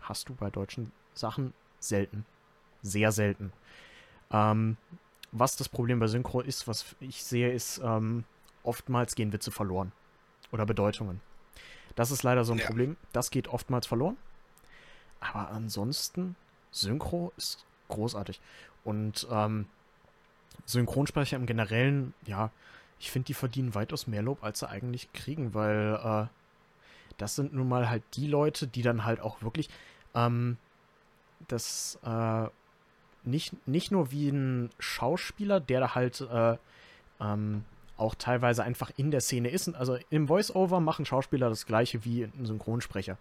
Hast du bei deutschen Sachen selten. Sehr selten. Ähm, was das Problem bei Synchro ist, was ich sehe, ist, ähm, oftmals gehen Witze verloren. Oder Bedeutungen. Das ist leider so ein Ja. Problem. Das geht oftmals verloren. Aber ansonsten, Synchro ist großartig. Und ähm, Synchronsprecher im Generellen, ja, ich finde, die verdienen weitaus mehr Lob, als sie eigentlich kriegen, weil äh, das sind nun mal halt die Leute, die dann halt auch wirklich ähm, das äh, nicht, nicht nur wie ein Schauspieler, der da halt äh, ähm, auch teilweise einfach in der Szene ist. Also im Voice-Over machen Schauspieler das gleiche wie ein Synchronsprecher.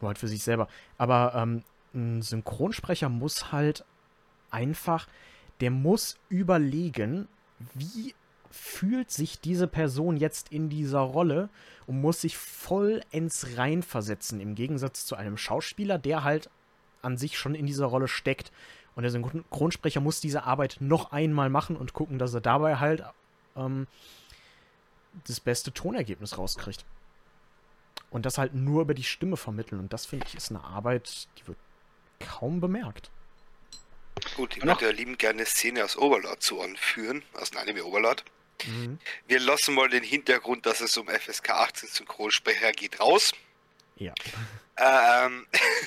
Nur halt für sich selber. Aber ähm, ein Synchronsprecher muss halt einfach, der muss überlegen, wie fühlt sich diese Person jetzt in dieser Rolle und muss sich vollends reinversetzen. Im Gegensatz zu einem Schauspieler, der halt an sich schon in dieser Rolle steckt. Und der Synchronsprecher muss diese Arbeit noch einmal machen und gucken, dass er dabei halt ähm, das beste Tonergebnis rauskriegt. Und das halt nur über die Stimme vermitteln. Und das, finde ich, ist eine Arbeit, die wird kaum bemerkt. Gut, ich würde ja lieben gerne eine Szene aus Overlord zu anführen, aus dem Anime Overlord. Mhm. Wir lassen mal den Hintergrund, dass es um FSK 18 Synchronsprecher geht, raus. Ja. Ähm,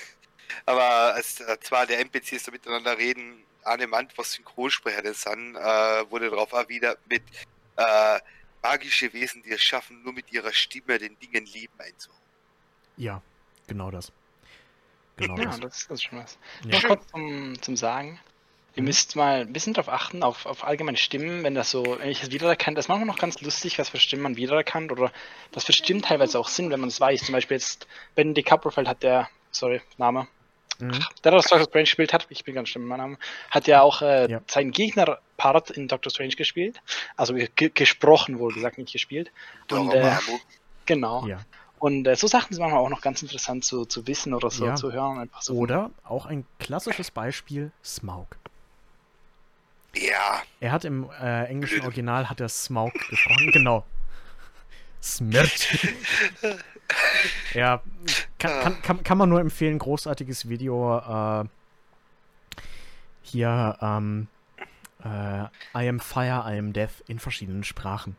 aber als äh, zwar der NPCs da miteinander reden, eine meint, was Synchronsprecher denn sind, äh, wurde darauf erwidert mit äh, magische Wesen, die es schaffen, nur mit ihrer Stimme den Dingen Leben einzuhauchen. Ja, genau das. Genau ja, das. das, das ist schon was. Ja. Noch kurz zum, zum Sagen. Ihr müsst mal ein bisschen darauf achten, auf, auf allgemeine Stimmen, wenn das so, wenn ich es wiedererkannt, das ist manchmal noch ganz lustig, was für Stimmen man wiedererkannt oder was für Stimmen teilweise auch sind, wenn man es weiß. Zum Beispiel jetzt Benedict Cumberbatch hat der, sorry, Name, Mhm. der das Doctor Strange gespielt hat, ich bin ganz schlimm mit meinem Namen, hat ja auch äh, Ja. seinen Gegnerpart in Doctor Strange gespielt. Also ge gesprochen wohl gesagt, nicht gespielt. Und, äh. Genau. Ja. Und äh, so Sachen sind manchmal auch noch ganz interessant zu, zu wissen oder so Ja. zu hören. Einfach so. Oder auch ein klassisches Beispiel, Smaug. Ja, Er hat im äh, englischen. Original hat er Smaug gesprochen, genau. Smirt. ja, kann, kann, kann, kann man nur empfehlen, großartiges Video. Äh, hier, ähm, äh, I am Fire, I am Death in verschiedenen Sprachen.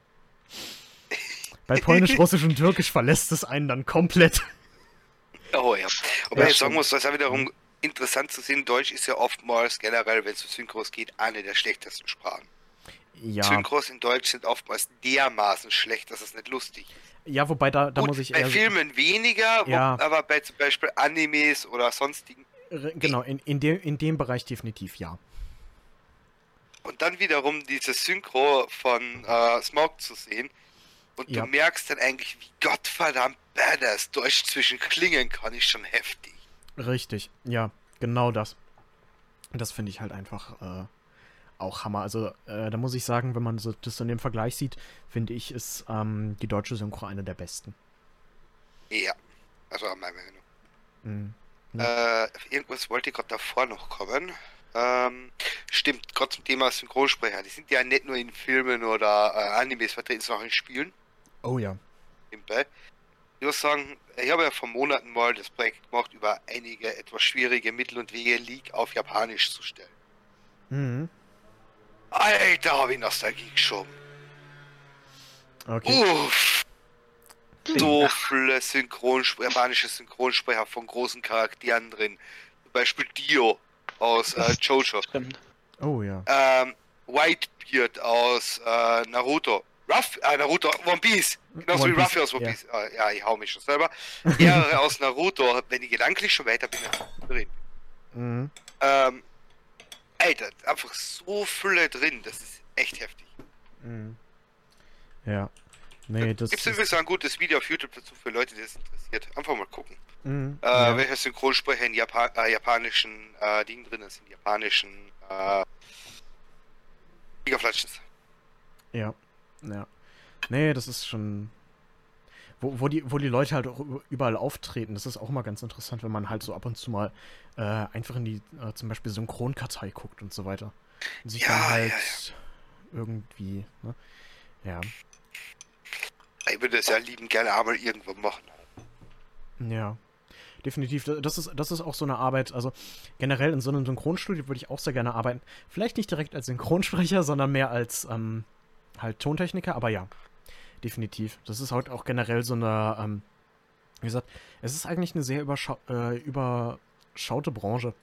Bei Polnisch, Russisch und Türkisch verlässt es einen dann komplett. oh ja. Aber Ja, ich sagen muss, das ist auch wiederum interessant zu sehen, Deutsch ist ja oftmals generell, wenn es um Synchros geht, eine der schlechtesten Sprachen. Ja, Synchros in Deutsch sind oftmals dermaßen schlecht, dass es nicht lustig ist. ja wobei da, da Gut, muss ich bei. Filmen weniger, wo, Ja. aber bei zum Beispiel Animes oder sonstigen. Genau, in, in, dem, in dem Bereich definitiv ja. Und dann wiederum dieses Synchro von äh, Smoke zu sehen. Und Ja. du merkst dann eigentlich, wie gottverdammt badass Deutsch zwischen Klingen kann, ist schon heftig. Richtig, ja, genau das. Das finde ich halt einfach äh, auch Hammer. Also, äh, da muss ich sagen, wenn man so, das in dem Vergleich sieht, finde ich, ist ähm, die deutsche Synchro eine der besten. Ja, also an meiner Meinung. Mhm. Äh, irgendwas wollte ich gerade davor noch kommen. Ähm, stimmt, gerade zum Thema Synchronsprecher. Die sind ja nicht nur in Filmen oder äh, Animes vertreten, sondern auch in Spielen. Oh ja. nebenbei. Ich muss sagen, ich habe ja vor Monaten mal das Projekt gemacht, über einige etwas schwierige Mittel und Wege League auf Japanisch zu stellen. Mhm. Alter, habe ich Nostalgie geschoben. Okay. Uff. So viele Synchronsp japanische Synchronsprecher von großen Charakteren drin. Zum Beispiel Dio. aus äh, Jojo. Stimmt. Oh ja. Ähm, Whitebeard aus äh, Naruto. Ruff, äh, Naruto, One Piece. Genauso One wie Ruffy aus One ja. Piece. Äh, ja, ich hau mich schon selber. Mehrere aus Naruto, wenn ich gedanklich schon weiter bin, reden. Mhm. Ähm, Alter, einfach so Fülle drin, das ist echt heftig. Mhm. Ja. Nee, das Gibt es übrigens ein gutes Video auf YouTube dazu für Leute, die das interessiert. Einfach mal gucken. mhm. Äh, ja. Welcher Synchronsprecher in Japan äh, japanischen äh, Dingen drin ist, in japanischen äh, League of Legends. Ja, ja. Nee, das ist schon. Wo, wo, die, wo die Leute halt auch überall auftreten, das ist auch mal ganz interessant, wenn man halt so ab und zu mal äh, einfach in die äh, zum Beispiel Synchronkartei guckt und so weiter. Und sich Ja, dann ja, halt ja. irgendwie, ne? Ja. Ich würde das ja lieben gerne einmal irgendwann machen. Ja. Definitiv. Da- Das ist, das ist auch so eine Arbeit, also generell in so einem Synchronstudio würde ich auch sehr gerne arbeiten. Vielleicht nicht direkt als Synchronsprecher, sondern mehr als ähm, halt Tontechniker, aber ja. Definitiv. Das ist halt auch generell so eine, ähm, wie gesagt, es ist eigentlich eine sehr überschau äh, überschaute Branche,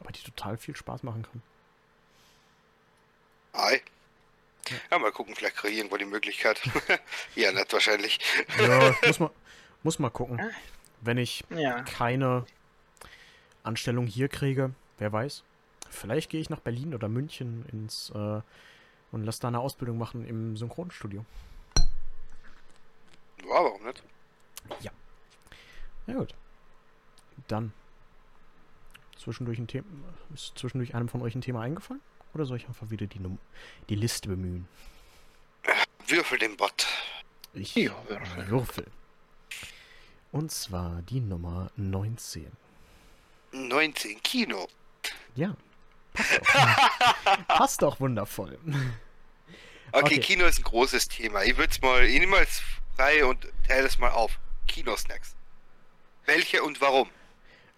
aber die total viel Spaß machen kann. Ei. Ja, mal gucken, vielleicht kriege ich irgendwo die Möglichkeit. ja, nicht wahrscheinlich. Ja, muss man, muss mal gucken. Wenn ich Ja. keine Anstellung hier kriege, wer weiß. Vielleicht gehe ich nach Berlin oder München ins äh, und lasse da eine Ausbildung machen im Synchronstudio. Ja, warum nicht? Ja gut. Dann zwischendurch ein Thema. Ist zwischendurch einem von euch ein Thema eingefallen? Oder soll ich einfach wieder die, Num die Liste bemühen? Würfel den Bot. Ich Ja, Würfel. würfel. Und zwar die Nummer 19. 19 Kino. Ja. Passt doch. passt doch wundervoll. Okay, Okay. Kino ist ein großes Thema. Ich würde es mal, ich nehme mal jetzt frei und teile es mal auf. Kinosnacks. Welche und warum?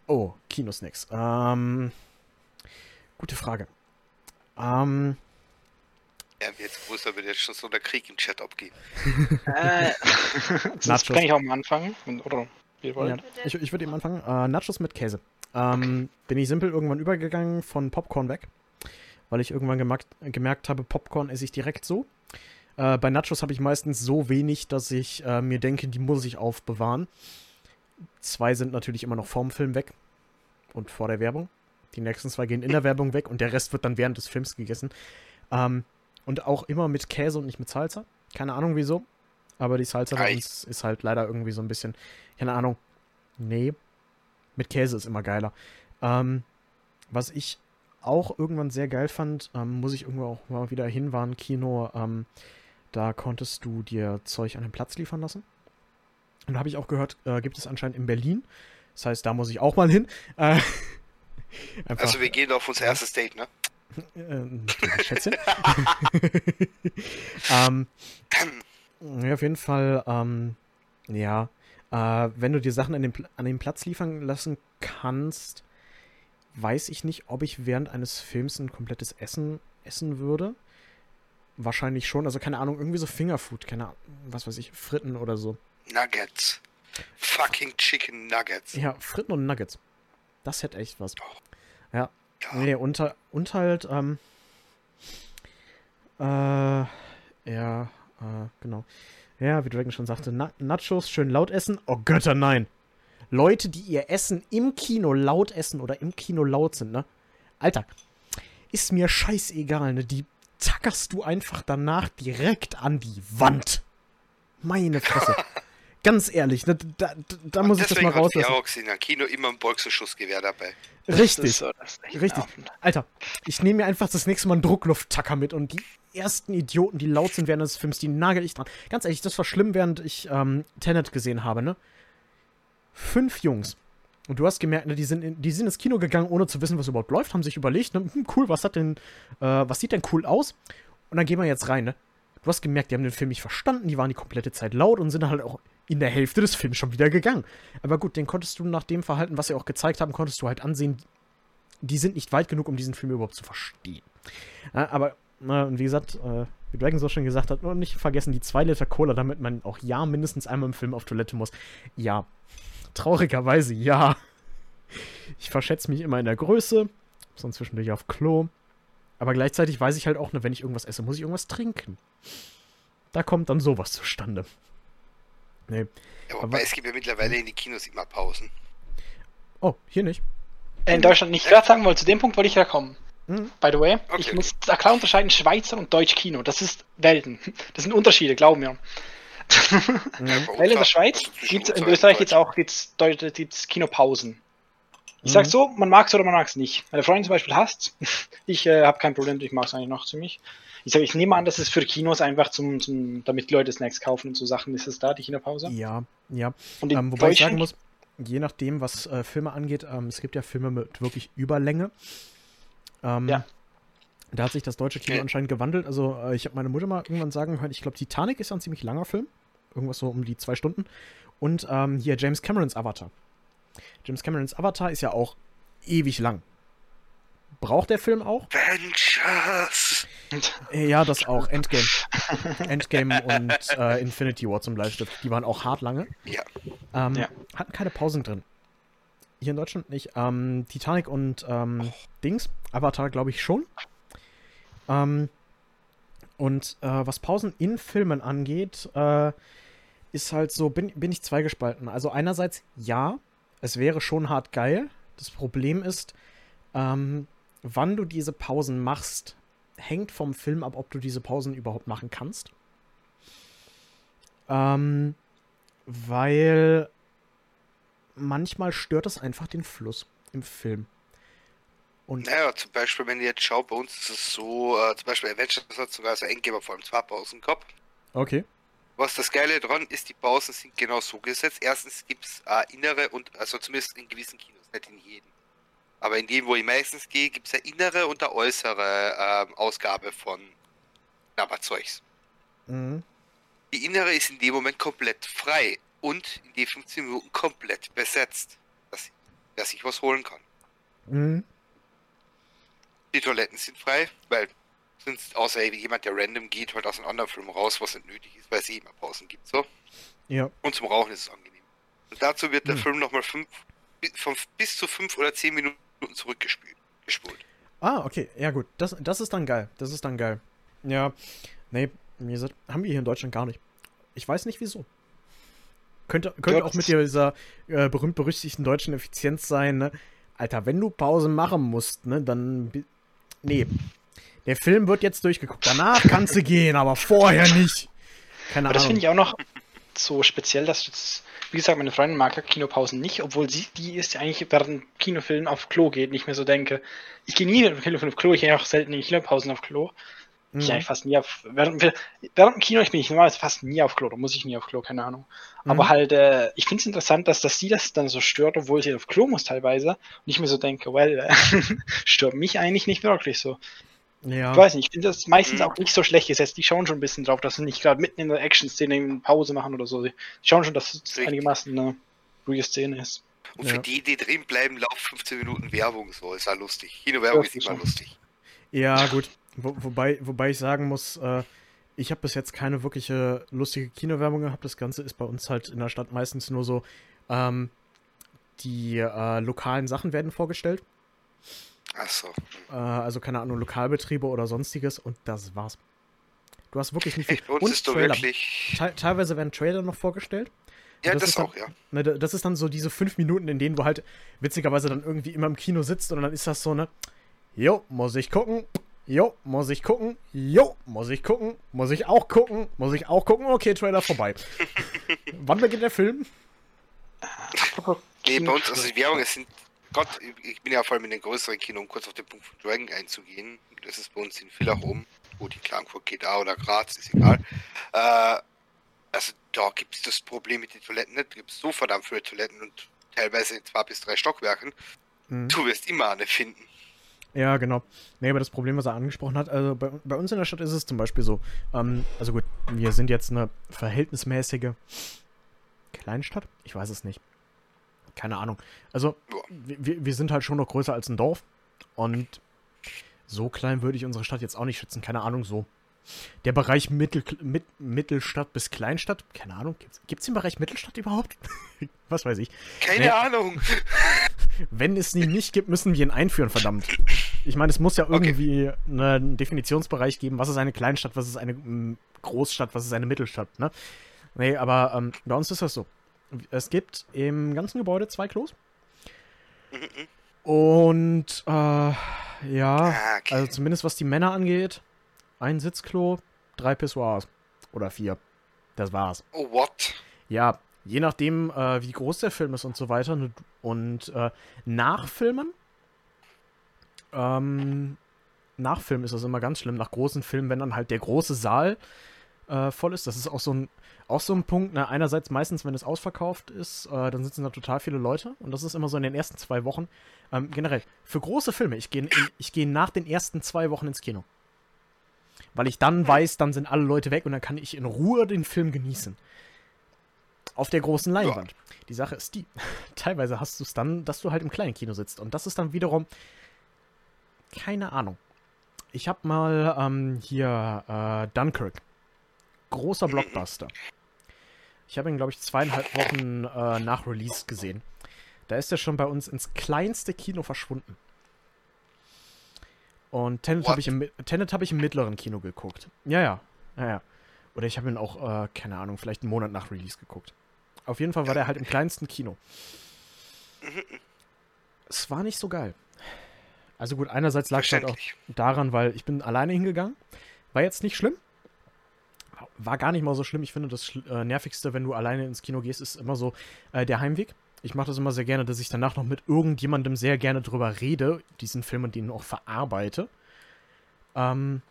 Oh, Kinosnacks. Ähm, gute Frage. Ähm, Ja, jetzt größer wird jetzt schon so der Krieg im Chat abgehen. Äh, Nachos. kann ich auch mal anfangen. Oder ja, ich, ich würde eben anfangen. Äh, Nachos mit Käse. Ähm, bin ich simpel irgendwann übergegangen von Popcorn weg, weil ich irgendwann gemerkt, gemerkt habe, Popcorn esse ich direkt so. Äh, bei Nachos habe ich meistens so wenig, dass ich äh, mir denke, die muss ich aufbewahren. Zwei sind natürlich immer noch vorm Film weg und vor der Werbung. Die nächsten zwei gehen in der Werbung weg und der Rest wird dann während des Films gegessen. Ähm, und auch immer mit Käse und nicht mit Salsa. Keine Ahnung wieso. Aber die Salsa bei Ei. uns ist halt leider irgendwie so ein bisschen, keine Ahnung. Nee. Mit Käse ist immer geiler. Ähm, was ich auch irgendwann sehr geil fand, ähm, muss ich irgendwo auch mal wieder hin, war ein Kino, ähm, da konntest du dir Zeug an den Platz liefern lassen. Und da habe ich auch gehört, äh, gibt es anscheinend in Berlin. Das heißt, da muss ich auch mal hin. Äh, Also wir gehen auf unser erstes Date, ne? äh, Schätzchen. ähm, ja, auf jeden Fall, ähm, ja, äh, wenn du dir Sachen an den, an den Platz liefern lassen kannst, weiß ich nicht, ob ich während eines Films ein komplettes Essen essen würde. Wahrscheinlich schon, also keine Ahnung, irgendwie so Fingerfood, keine Ahnung, was weiß ich, Fritten oder so. Nuggets. Fucking Chicken Nuggets. Ja, Fritten und Nuggets. Das hätte echt was. Ja, Ja. Nee, und, ha- und halt, ähm, äh, ja, äh, genau. Ja, wie Dragon schon sagte, Na Nachos schön laut essen. Oh Götter, nein. Leute, die ihr Essen im Kino laut essen oder im Kino laut sind, ne? Alter, ist mir scheißegal, ne? Die tackerst du einfach danach direkt an die Wand. Meine Fresse. Ganz ehrlich, ne? Da, da, muss ich das mal Deswegen hat im Kino immer ein Bolzenschussgewehr dabei. Richtig. So- Richtig. Alter, ich nehme mir einfach das nächste Mal einen Drucklufttacker mit und die ersten Idioten, die laut sind während des Films, die nagel ich dran. Ganz ehrlich, das war schlimm, während ich ähm, Tenet gesehen habe, ne? Fünf Jungs. Und du hast gemerkt, ne, die sind, in, die sind ins Kino gegangen, ohne zu wissen, was überhaupt läuft, haben sich überlegt, ne, hm, cool, was hat denn, äh, was sieht denn cool aus? Und dann gehen wir jetzt rein, ne? Du hast gemerkt, die haben den Film nicht verstanden, die waren die komplette Zeit laut und sind halt auch in der Hälfte des Films schon wieder gegangen. Aber gut, den konntest du nach dem Verhalten, was sie auch gezeigt haben, konntest du halt ansehen, die sind nicht weit genug, um diesen Film überhaupt zu verstehen. Aber, und wie gesagt, äh, wie Dragon so schon gesagt hat, nur nicht vergessen, die 2 Liter Cola, damit man auch ja mindestens einmal im Film auf Toilette muss. Ja. Traurigerweise, ja. Ich verschätze mich immer in der Größe. dann zwischendurch auf Klo. Aber gleichzeitig weiß ich halt auch, ne, wenn ich irgendwas esse, muss ich irgendwas trinken. Da kommt dann sowas zustande. Nee. Ja, wobei Aber- es gibt ja mittlerweile in den Kinos immer Pausen. Oh, hier nicht. Äh, In Deutschland nicht. gerade sagen wollte, zu dem Punkt wollte ich ja kommen. Mhm. By the way, Okay. ich muss da klar unterscheiden Schweizer und Deutsch Kino. Das ist Welten. Das sind Unterschiede, glaub mir. Mhm. Uns Weil in der Schweiz gibt's, uns in und Österreich Deutsch. auch gibt's, gibt's Kinopausen. Ich Mhm. sag so, man mag's oder man mag's nicht. Meine Freundin zum Beispiel hasst. Ich äh, habe kein Problem, ich mag's eigentlich noch ziemlich. Ich sage, ich nehme an, dass es für Kinos einfach zum, zum damit die Leute Snacks kaufen und so Sachen ist es da, die Kinopause. Ja, ja. Und Ähm, wobei ich sagen muss, je nachdem, was äh, Filme angeht, ähm, es gibt ja Filme mit wirklich Überlänge. Ähm, Ja. Da hat sich das deutsche Kino anscheinend gewandelt. Also, äh, ich habe meine Mutter mal irgendwann sagen hören, ich glaube, Titanic ist ja ein ziemlich langer Film. Irgendwas so um die zwei Stunden. Und ähm, hier James Camerons Avatar. James Camerons Avatar ist ja auch ewig lang. Braucht der Film auch? Avengers! Äh, Ja, das auch. Endgame. Endgame und äh, Infinity War zum Bleistift. Die waren auch hart lange. Ja. Ähm, Ja. Hatten keine Pausen drin. Hier in Deutschland nicht. Ähm, Titanic und ähm, Dings, Avatar glaube ich schon. Ähm, und äh, was Pausen in Filmen angeht, äh, ist halt so, bin, bin ich zweigespalten. Also einerseits ja, es wäre schon hart geil. Das Problem ist, ähm, wann du diese Pausen machst, hängt vom Film ab, ob du diese Pausen überhaupt machen kannst. Ähm, weil manchmal stört es einfach den Fluss im Film. Und Naja, zum Beispiel, wenn ihr jetzt schaut, bei uns ist es so, äh, zum Beispiel Avengers hat sogar so Endgamer vor allem zwei Pausen gehabt. okay. Was das Geile dran ist, die Pausen sind genau so gesetzt. Erstens gibt es äh, innere und, also zumindest in gewissen Kinos, nicht in jedem. Aber in dem, wo ich meistens gehe, gibt es eine innere und eine äußere ähm, Ausgabe von Knabberzeugs. Mhm. Die innere ist in dem Moment komplett frei und in die 15 Minuten komplett besetzt, dass, dass ich was holen kann. Mhm. Die Toiletten sind frei, weil sonst außer jemand, der random geht, halt aus einem anderen Film raus, was nicht nötig ist, weil es eh immer Pausen gibt. So. Ja. Und zum Rauchen ist es angenehm. Und dazu wird der Hm. Film nochmal fünf, von bis zu fünf oder zehn Minuten zurückgespült. Gespult. Ah, okay. Ja, gut. Das, das ist dann geil. Das ist dann geil. Ja. Nee, wie gesagt, haben wir hier in Deutschland gar nicht. Ich weiß nicht wieso. Könnte, könnte Ja, auch mit dieser äh, berühmt-berüchtigten deutschen Effizienz sein, ne? Alter, wenn du Pause machen musst, ne, dann. Nee. Der Film wird jetzt durchgeguckt. Danach kannst du gehen, aber vorher nicht. Keine Aber das Ahnung. finde ich auch noch so speziell, dass jetzt, wie gesagt, meine Freundin mag ja Kinopausen nicht, obwohl sie, die ist ja eigentlich während Kinofilmen auf Klo geht, nicht mehr so denke. Ich gehe nie im Kinofilm auf Klo, ich gehe auch selten in Kinopausen auf Klo. Ich gehe Mhm. eigentlich fast nie auf, während, während dem Kino, ich bin ich normalerweise fast nie auf Klo, da muss ich nie auf Klo, keine Ahnung. Aber Mhm. halt, äh, ich finde es interessant, dass, dass sie das dann so stört, obwohl sie auf Klo muss teilweise. Und ich mir so denke, well, äh, stört mich eigentlich nicht wirklich so. Ja. Ich weiß nicht, ich finde das meistens Mhm. auch nicht so schlecht gesetzt. Die schauen schon ein bisschen drauf, dass sie nicht gerade mitten in der Action-Szene eine Pause machen oder so. Die schauen schon, dass es einigermaßen eine ruhige Szene ist. Und Ja. für die, die drin bleiben, laufen 15 Minuten Werbung. So ist ja lustig. Kinowerbung ist immer schon. lustig. Ja, gut. Wo, wobei, wobei ich sagen muss, äh, ich habe bis jetzt keine wirkliche lustige Kinowerbung gehabt. Das Ganze ist bei uns halt in der Stadt meistens nur so, ähm, die äh, lokalen Sachen werden vorgestellt. Achso. Äh, also keine Ahnung, Lokalbetriebe oder sonstiges und das war's. Du hast wirklich nicht viel. Uns und ist Trailer. wirklich. Te teilweise werden Trailer noch vorgestellt. Ja, das das, ist dann- auch, ja. Ne, da- das ist dann so diese fünf Minuten, in denen du halt witzigerweise dann irgendwie immer im Kino sitzt und dann ist das so, ne? Jo, muss ich gucken. Jo, muss ich gucken. Jo, muss ich gucken. Muss ich auch gucken. Muss ich auch gucken. Okay, Trailer vorbei. Wann beginnt der Film? Nee, bei uns, also die Werbung, es sind. Gott, ich bin ja vor allem in den größeren Kino, um kurz auf den Punkt von Dragon einzugehen. Das ist bei uns in Villach oben. Gut, in Klagenfurt geht da oder Graz, ist egal. Äh, also da gibt es das Problem mit den Toiletten nicht. Da gibt es so verdammt viele Toiletten und teilweise in zwei bis drei Stockwerken. Mhm. Du wirst immer eine finden. Ja, genau. Nee, aber das Problem, was er angesprochen hat, also bei, bei uns in der Stadt ist es zum Beispiel so, ähm, also gut, wir sind jetzt eine verhältnismäßige Kleinstadt? Ich weiß es nicht. Keine Ahnung. Also, wir, wir sind halt schon noch größer als ein Dorf und so klein würde ich unsere Stadt jetzt auch nicht schätzen. Keine Ahnung, so. Der Bereich Mittel, mit, Mittelstadt bis Kleinstadt, keine Ahnung, gibt es den Bereich Mittelstadt überhaupt? Was weiß ich. Keine Nee. Ahnung. Wenn es ihn nicht gibt, müssen wir ihn einführen, verdammt. Ich meine, es muss ja Okay. irgendwie einen Definitionsbereich geben, was ist eine Kleinstadt, was ist eine Großstadt, was ist eine Mittelstadt, ne? Nee, aber ähm, bei uns ist das so. Es gibt im ganzen Gebäude zwei Klos. Mhm. Und äh, ja, Ah, okay. also zumindest was die Männer angeht, ein Sitzklo, drei Pissoirs. Oder vier. Das war's. Oh, what? Ja, je nachdem, äh, wie groß der Film ist und so weiter. Und äh, nachfilmen. Ähm, nachfilmen ist das immer ganz schlimm. Nach großen Filmen, wenn dann halt der große Saal äh, voll ist. Das ist auch so ein, auch so ein Punkt. Ne? Einerseits meistens, wenn es ausverkauft ist, äh, dann sitzen da total viele Leute. Und das ist immer so in den ersten zwei Wochen. Ähm, generell, für große Filme, ich gehe ich geh nach den ersten zwei Wochen ins Kino. Weil ich dann weiß, dann sind alle Leute weg und dann kann ich in Ruhe den Film genießen. Auf der großen Leinwand. Die Sache ist die, teilweise hast du es dann, dass du halt im kleinen Kino sitzt. Und das ist dann wiederum, keine Ahnung. Ich habe mal ähm, hier äh, Dunkirk. Großer Blockbuster. Ich habe ihn, glaube ich, zweieinhalb Wochen äh, nach Release gesehen. Da ist er schon bei uns ins kleinste Kino verschwunden. Und Tenet habe ich, im Tenet hab ich im mittleren Kino geguckt. Ja, ja. Ja, ja. Oder ich habe ihn auch, äh, keine Ahnung, vielleicht einen Monat nach Release geguckt. Auf jeden Fall war der halt im kleinsten Kino. Es war nicht so geil. Also gut, einerseits lag es halt auch daran, weil ich bin alleine hingegangen. War jetzt nicht schlimm. War gar nicht mal so schlimm. Ich finde, das äh, Nervigste, wenn du alleine ins Kino gehst, ist immer so äh, der Heimweg. Ich mache das immer sehr gerne, dass ich danach noch mit irgendjemandem sehr gerne drüber rede, diesen Film und den auch verarbeite. Ähm,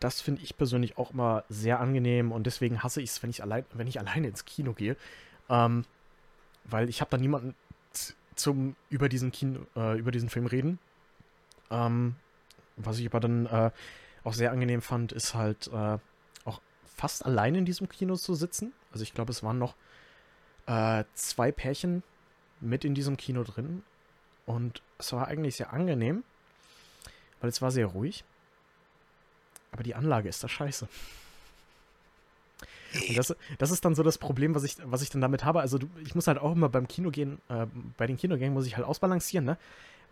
das finde ich persönlich auch immer sehr angenehm und deswegen hasse ich es, wenn ich allein, wenn ich alleine ins Kino gehe. Ähm, weil ich habe da niemanden zum über diesen Kino, äh, über diesen Film reden. Ähm, was ich aber dann äh, auch sehr angenehm fand, ist halt äh, auch fast allein in diesem Kino zu sitzen. Also ich glaube, es waren noch äh, zwei Pärchen mit in diesem Kino drin und es war eigentlich sehr angenehm, weil es war sehr ruhig. Aber die Anlage ist da scheiße. Das, das ist dann so das Problem, was ich, was ich dann damit habe. Also du, ich muss halt auch immer beim Kino gehen, äh, bei den Kinogängen muss ich halt ausbalancieren, ne?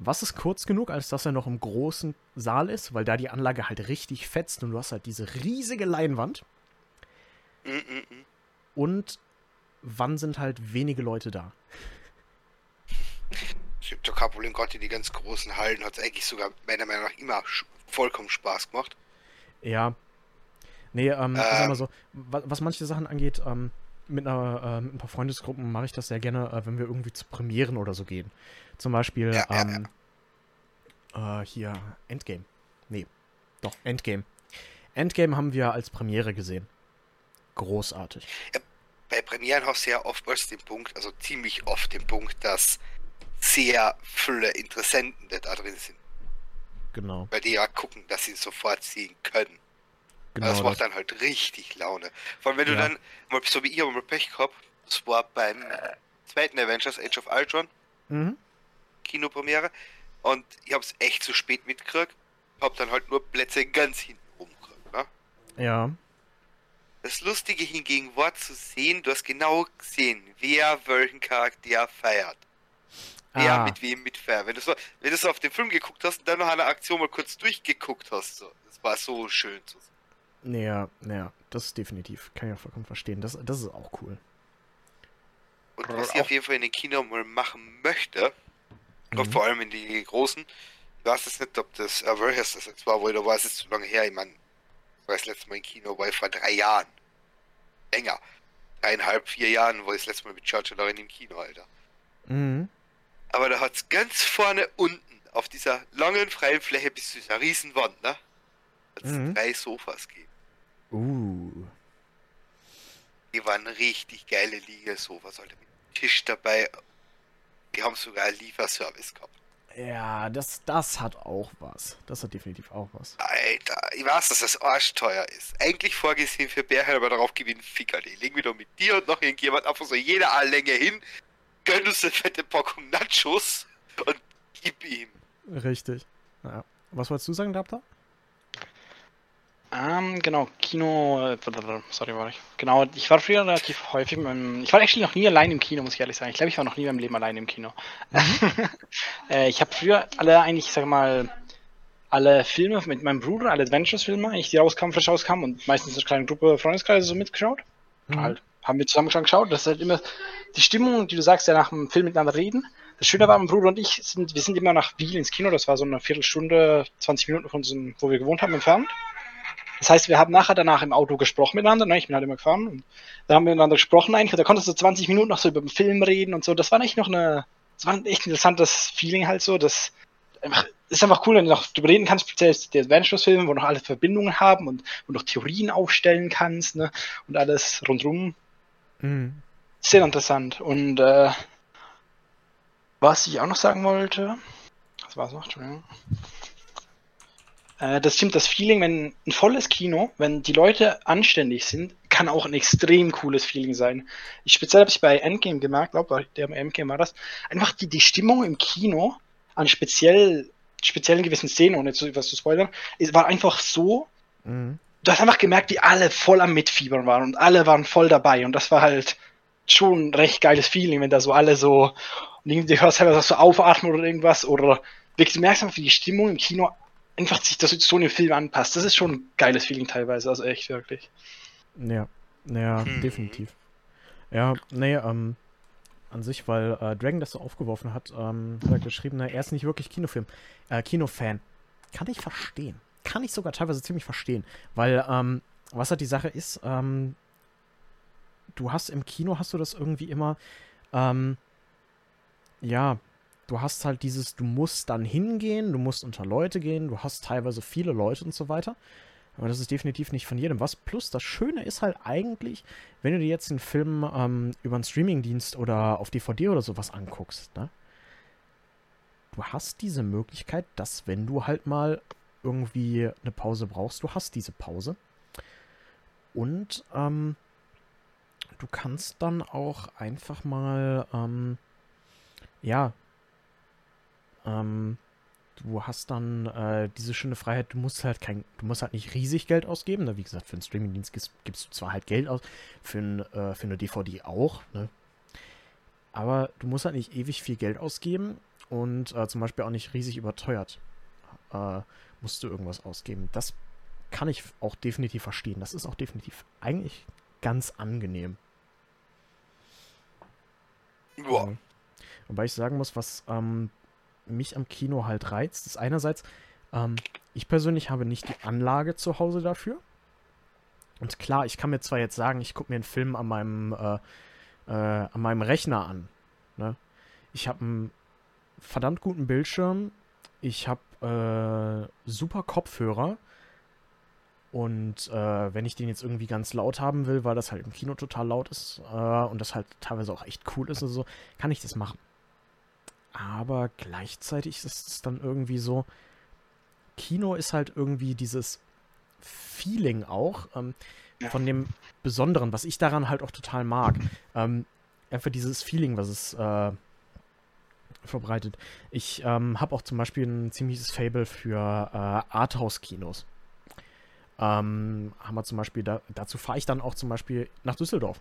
Was ist kurz genug, als dass er noch im großen Saal ist, weil da die Anlage halt richtig fetzt und du hast halt diese riesige Leinwand und wann sind halt wenige Leute da? Ich hab doch kein Problem, gerade in die ganz großen Hallen hat es eigentlich sogar meiner Meinung nach immer vollkommen Spaß gemacht. Ja. Nee, ähm, ich sag Ähm. mal so, wa- was manche Sachen angeht, ähm, mit, einer, äh, mit ein paar Freundesgruppen mache ich das sehr gerne, äh, wenn wir irgendwie zu Premieren oder so gehen. Zum Beispiel, Ja, ja, ähm, Äh, hier, Endgame. Nee, doch, Endgame. Endgame haben wir als Premiere gesehen. Großartig. Bei Premieren hast du ja oftmals den Punkt, also ziemlich oft den Punkt, dass sehr viele Interessenten da drin sind, Genau. weil die ja gucken, dass sie sofort sehen können. Genau das macht das. dann halt richtig Laune. Vor allem, wenn du Ja. dann, mal so wie ich habe mal Pech gehabt, das war beim zweiten Avengers Age of Ultron, Mhm. Kinopremiere, und ich habe es echt zu spät mitgekriegt, hab dann halt nur Plätze ganz hinten rumgekriegt. Ne? Ja. Das Lustige hingegen war zu sehen, du hast genau gesehen, wer welchen Charakter feiert. Wer Ah, mit wem mitfeiert. Wenn du, so, wenn du so auf den Film geguckt hast und dann noch eine Aktion mal kurz durchgeguckt hast, so, das war so schön zu sehen. Ja, ja, das ist definitiv. Kann ich auch vollkommen verstehen. Das, das ist auch cool. Und was ich auf jeden Fall in den Kino mal machen möchte, und Mhm. vor allem in die großen, ich weiß jetzt nicht, ob das Avengers das jetzt war, weil da war es jetzt zu lange her. Ich meine, das war das letzte Mal im Kino, war ich vor drei Jahren. Länger. Dreieinhalb, vier Jahren war ich das letzte Mal mit Charger darin im Kino, Alter. Mhm. Aber da hat's ganz vorne unten auf dieser langen freien Fläche bis zu dieser riesen Wand, ne? Hat's Mhm. drei Sofas gegeben. Uh. Die waren richtig geile Liegesofas, Alter. Mit Tisch dabei. Die haben sogar einen Lieferservice gehabt. Ja, das, das hat auch was. Das hat definitiv auch was. Alter, ich weiß, dass das arschteuer ist. Eigentlich vorgesehen für Bärhell, aber darauf gewinnen Fickerl. Ich leg mich doch mit dir und noch irgendjemand einfach so jede A-Länge hin, gönn uns eine fette Packung Nachos und gib ihm. Richtig. Ja. Was wolltest du sagen, Dabta? Ähm, genau, Kino. Sorry, war ich. Genau, ich war früher relativ häufig. Mit, meinem- ich war actually noch nie allein im Kino, muss ich ehrlich sagen. Ich glaube, ich war noch nie in meinem Leben allein im Kino. äh, ich habe früher alle eigentlich, ich sag mal, alle Filme mit meinem Bruder, alle Adventures-Filme, eigentlich die rauskamen, frisch rauskamen und meistens eine kleine Gruppe Freundeskreise so mitgeschaut. Mhm. Halt, haben wir zusammen schon geschaut. Das ist halt immer die Stimmung, die du sagst, ja nach dem Film miteinander reden. Das Schöne war, mein Bruder und ich sind, wir sind immer nach Wiel ins Kino. Das war so eine Viertelstunde, 20 Minuten von unserem, wo wir gewohnt haben, entfernt. Das heißt, wir haben nachher danach im Auto gesprochen miteinander. Ne? Ich bin halt immer gefahren. Und da haben wir miteinander gesprochen eigentlich. Da konntest du 20 Minuten noch so über den Film reden und so. Das war echt noch eine, das war ein echt interessantes Feeling halt so. Das ist einfach cool, wenn du noch drüber reden kannst, speziell die Adventures-Filme, wo noch alle Verbindungen haben und, und noch Theorien aufstellen kannst, ne? Und alles rundrum Mhm. sehr interessant. Und äh, was ich auch noch sagen wollte, was war es noch? Entschuldigung. Äh, das stimmt, das Feeling, wenn ein volles Kino, wenn die Leute anständig sind, kann auch ein extrem cooles Feeling sein. Ich speziell habe ich bei Endgame gemerkt, glaube der bei Endgame war das, einfach die, die Stimmung im Kino an speziell speziellen gewissen Szenen, ohne zu, was zu spoilern, es war einfach so, Mhm. du hast einfach gemerkt, wie alle voll am Mitfiebern waren und alle waren voll dabei und das war halt schon ein recht geiles Feeling, wenn da so alle so und irgendwie hörst halt was so aufatmen oder irgendwas oder wirklich, du merkst einfach, wie die Stimmung im Kino einfach sich das so in den Film anpasst. Das ist schon ein geiles Feeling teilweise, also echt wirklich. Ja, ja, Hm. definitiv. Ja, nee, ähm, an sich, weil äh, Dragon das so aufgeworfen hat, ähm, hat er geschrieben, na, er ist nicht wirklich Kinofilm, äh, Kinofan. Kann ich verstehen. Kann ich sogar teilweise ziemlich verstehen. Weil, ähm, was halt die Sache ist, ähm, du hast im Kino hast du das irgendwie immer, ähm, ja, du hast halt dieses, du musst dann hingehen, du musst unter Leute gehen, du hast teilweise viele Leute und so weiter. Aber das ist definitiv nicht von jedem was. Plus, das Schöne ist halt eigentlich, wenn du dir jetzt einen Film ähm, über einen Streamingdienst oder auf DVD oder sowas anguckst, ne? Du hast diese Möglichkeit, dass wenn du halt mal irgendwie eine Pause brauchst, du hast diese Pause. Und ähm, du kannst dann auch einfach mal, ähm, ja, ähm, du hast dann äh, diese schöne Freiheit, du musst halt kein, du musst halt nicht riesig Geld ausgeben. Ne? Wie gesagt, für einen Streamingdienst gibst, gibst du zwar halt Geld aus, für, ein, äh, für eine DVD auch, ne? Aber du musst halt nicht ewig viel Geld ausgeben und äh, zum Beispiel auch nicht riesig überteuert äh, musst du irgendwas ausgeben. Das kann ich auch definitiv verstehen. Das ist auch definitiv eigentlich ganz angenehm. Ja. Mhm. Wobei ich sagen muss, was ähm, mich am Kino halt reizt, ist einerseits, ähm, ich persönlich habe nicht die Anlage zu Hause dafür. Und klar, ich kann mir zwar jetzt sagen, ich gucke mir einen Film an meinem, äh, äh, an meinem Rechner an. Ne? Ich habe einen verdammt guten Bildschirm, ich habe äh, super Kopfhörer. Und äh, wenn ich den jetzt irgendwie ganz laut haben will, weil das halt im Kino total laut ist äh, und das halt teilweise auch echt cool ist und so, kann ich das machen. Aber gleichzeitig ist es dann irgendwie so, Kino ist halt irgendwie dieses Feeling auch ähm, von dem Besonderen, was ich daran halt auch total mag. Ähm, einfach dieses Feeling, was es äh, verbreitet. Ich ähm, habe auch zum Beispiel ein ziemliches Fable für äh, Arthouse-Kinos. Ähm, haben wir zum Beispiel, da, dazu fahre ich dann auch zum Beispiel nach Düsseldorf.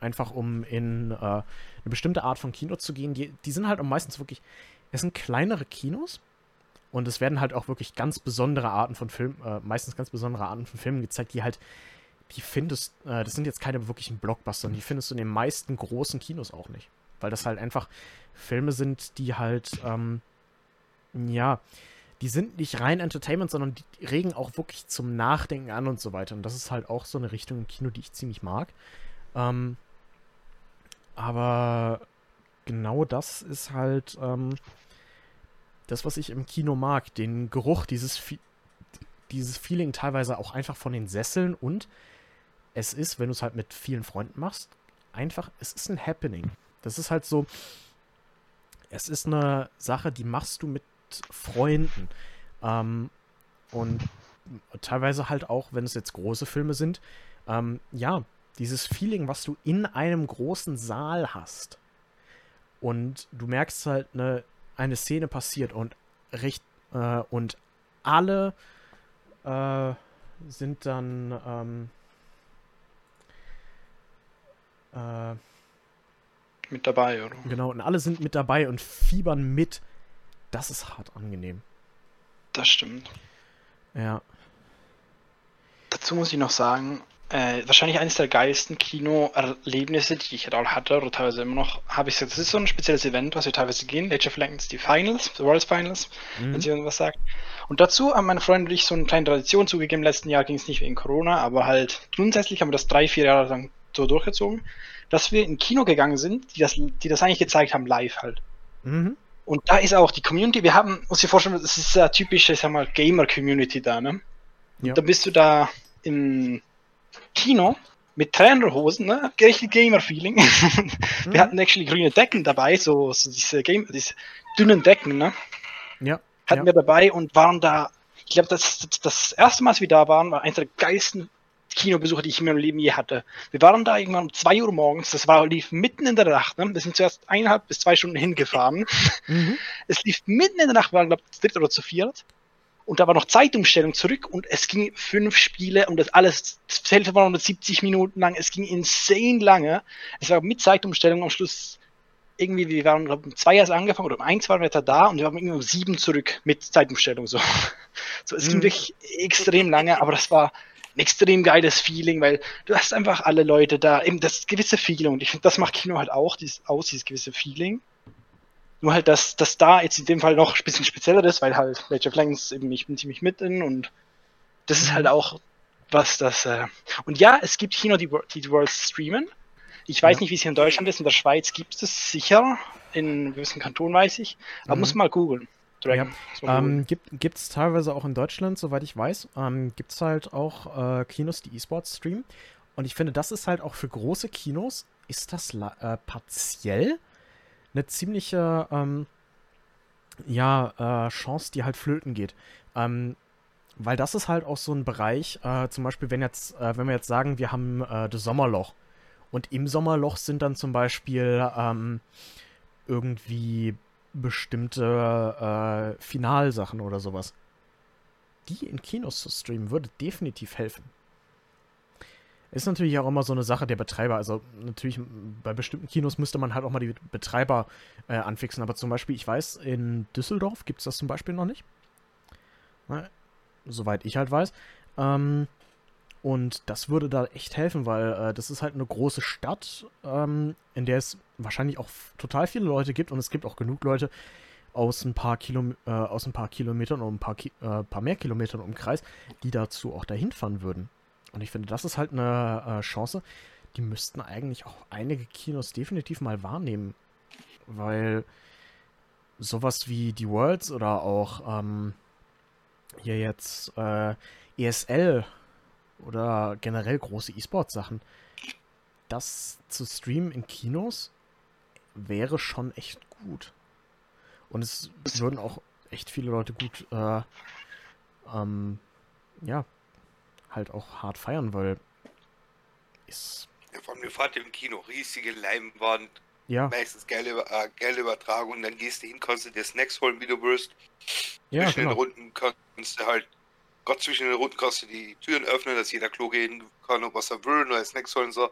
Einfach um in äh, eine bestimmte Art von Kino zu gehen. Die, die sind halt meistens wirklich, es sind kleinere Kinos und es werden halt auch wirklich ganz besondere Arten von Filmen, äh, meistens ganz besondere Arten von Filmen gezeigt, die halt, die findest, äh, das sind jetzt keine wirklichen Blockbuster, die findest du in den meisten großen Kinos auch nicht. Weil das halt einfach Filme sind, die halt, ähm, ja, die sind nicht rein Entertainment, sondern die regen auch wirklich zum Nachdenken an und so weiter. Und das ist halt auch so eine Richtung im Kino, die ich ziemlich mag. Ähm, aber genau das ist halt ähm, das, was ich im Kino mag. Den Geruch, dieses, dieses Feeling teilweise auch einfach von den Sesseln und es ist, wenn du es halt mit vielen Freunden machst, einfach, es ist ein Happening. Das ist halt so, es ist eine Sache, die machst du mit Freunden. Ähm, und teilweise halt auch, wenn es jetzt große Filme sind, ähm, ja, dieses Feeling, was du in einem großen Saal hast. Und du merkst halt, eine, eine Szene passiert und recht, äh, und alle, äh, sind dann ähm, äh, Mit dabei, oder? genau und alle sind mit dabei und fiebern mit. Das ist hart angenehm. Das stimmt. Ja. Dazu muss ich noch sagen, äh, wahrscheinlich eines der geilsten Kinoerlebnisse, die ich halt hatte, oder teilweise immer noch, habe ich gesagt, das ist so ein spezielles Event, was wir teilweise gehen, Age of Legends, die Finals, die World Finals, wenn Mhm. sie irgendwas sagt. Und dazu haben meine Freunde und ich so eine kleine Tradition zugegeben, im letzten Jahr ging es nicht wegen Corona, aber halt grundsätzlich haben wir das drei, vier Jahre lang so durchgezogen, dass wir in Kino gegangen sind, die das, die das eigentlich gezeigt haben, live halt. Mhm. Und da ist auch die Community, wir haben, muss ich vorstellen, das ist eine typische, ich sag mal, Gamer-Community da, ne? Ja. dann bist du da im Kino mit Trainerhosen, ne? Richtig Gamer-Feeling. Mhm. Wir hatten actually grüne Decken dabei, so, so diese, Game, diese dünnen Decken, ne? Ja. Hatten Ja. wir dabei und waren da, ich glaube, das, das, das erste Mal, als wir da waren, war eines der geilsten Kinobesuche, die ich in meinem Leben je hatte. Wir waren da irgendwann um 2 Uhr morgens, das war, lief mitten in der Nacht, ne? Wir sind zuerst eineinhalb bis zwei Stunden hingefahren. Mhm. Es lief mitten in der Nacht, wir waren, glaube ich, zu dritt oder zu viert. Und da war noch Zeitumstellung zurück und es ging fünf Spiele und das alles, das Hälfte war 170 Minuten lang. Es ging insane lange. Es war mit Zeitumstellung am Schluss irgendwie, wir waren glaub, um zwei erst angefangen oder um eins waren wir da da und wir waren irgendwie um sieben zurück mit Zeitumstellung so. So, es ging Mhm. wirklich extrem lange, aber das war ein extrem geiles Feeling, weil du hast einfach alle Leute da, eben das gewisse Feeling und ich finde, das macht Kino halt auch dieses, aus, dieses gewisse Feeling. Nur halt, dass das da jetzt in dem Fall noch ein bisschen spezieller ist, weil halt of Legends eben ich bin ziemlich mitten und das ist halt auch was das. Äh und ja, es gibt die, Wor- die die Worlds streamen. Ich weiß Ja. nicht, wie es hier in Deutschland ist. In der Schweiz gibt es sicher. In gewissen Kantonen weiß ich. Aber Mhm. muss mal googeln. Googeln. Ähm, gibt es teilweise auch in Deutschland, soweit ich weiß, ähm, gibt es halt auch äh, Kinos, die E-Sports streamen. Und ich finde, das ist halt auch für große Kinos, ist das äh, partiell eine ziemliche, ähm, ja, äh, Chance, die halt flöten geht. Ähm, weil das ist halt auch so ein Bereich, äh, zum Beispiel, wenn jetzt, äh, wenn wir jetzt sagen, wir haben äh, das Sommerloch und im Sommerloch sind dann zum Beispiel ähm, irgendwie bestimmte äh, Finalsachen oder sowas. Die in Kinos zu streamen, würde definitiv helfen. Ist natürlich auch immer so eine Sache der Betreiber. Also natürlich bei bestimmten Kinos müsste man halt auch mal die Betreiber äh, anfixen. Aber zum Beispiel, ich weiß, in Düsseldorf gibt es das zum Beispiel noch nicht. Na, soweit ich halt weiß. Ähm, und das würde da echt helfen, weil äh, das ist halt eine große Stadt, ähm, in der es wahrscheinlich auch total viele Leute gibt und es gibt auch genug Leute aus ein paar, Kilom äh, aus ein paar Kilometern und ein paar, Ki äh, paar mehr Kilometern im Kreis, die dazu auch dahin fahren würden. Und ich finde, das ist halt eine äh, Chance, die müssten eigentlich auch einige Kinos definitiv mal wahrnehmen. Weil sowas wie die Worlds oder auch ähm, hier jetzt äh, ESL oder generell große E-Sport-Sachen, das zu streamen in Kinos wäre schon echt gut. Und es würden auch echt viele Leute gut, äh, ähm, ja, halt auch hart feiern, weil ist, Ja, vor allem eine Fahrt im Kino, riesige Leinwand, ja, meistens geile, äh, geile Übertragung, dann gehst du hin, kannst du dir Snacks holen, wie du willst. ja, zwischen den genau. Runden kannst du halt, Gott zwischen den Runden kannst du die Türen öffnen, dass jeder Klo gehen kann und was er will, neue Snacks holen so.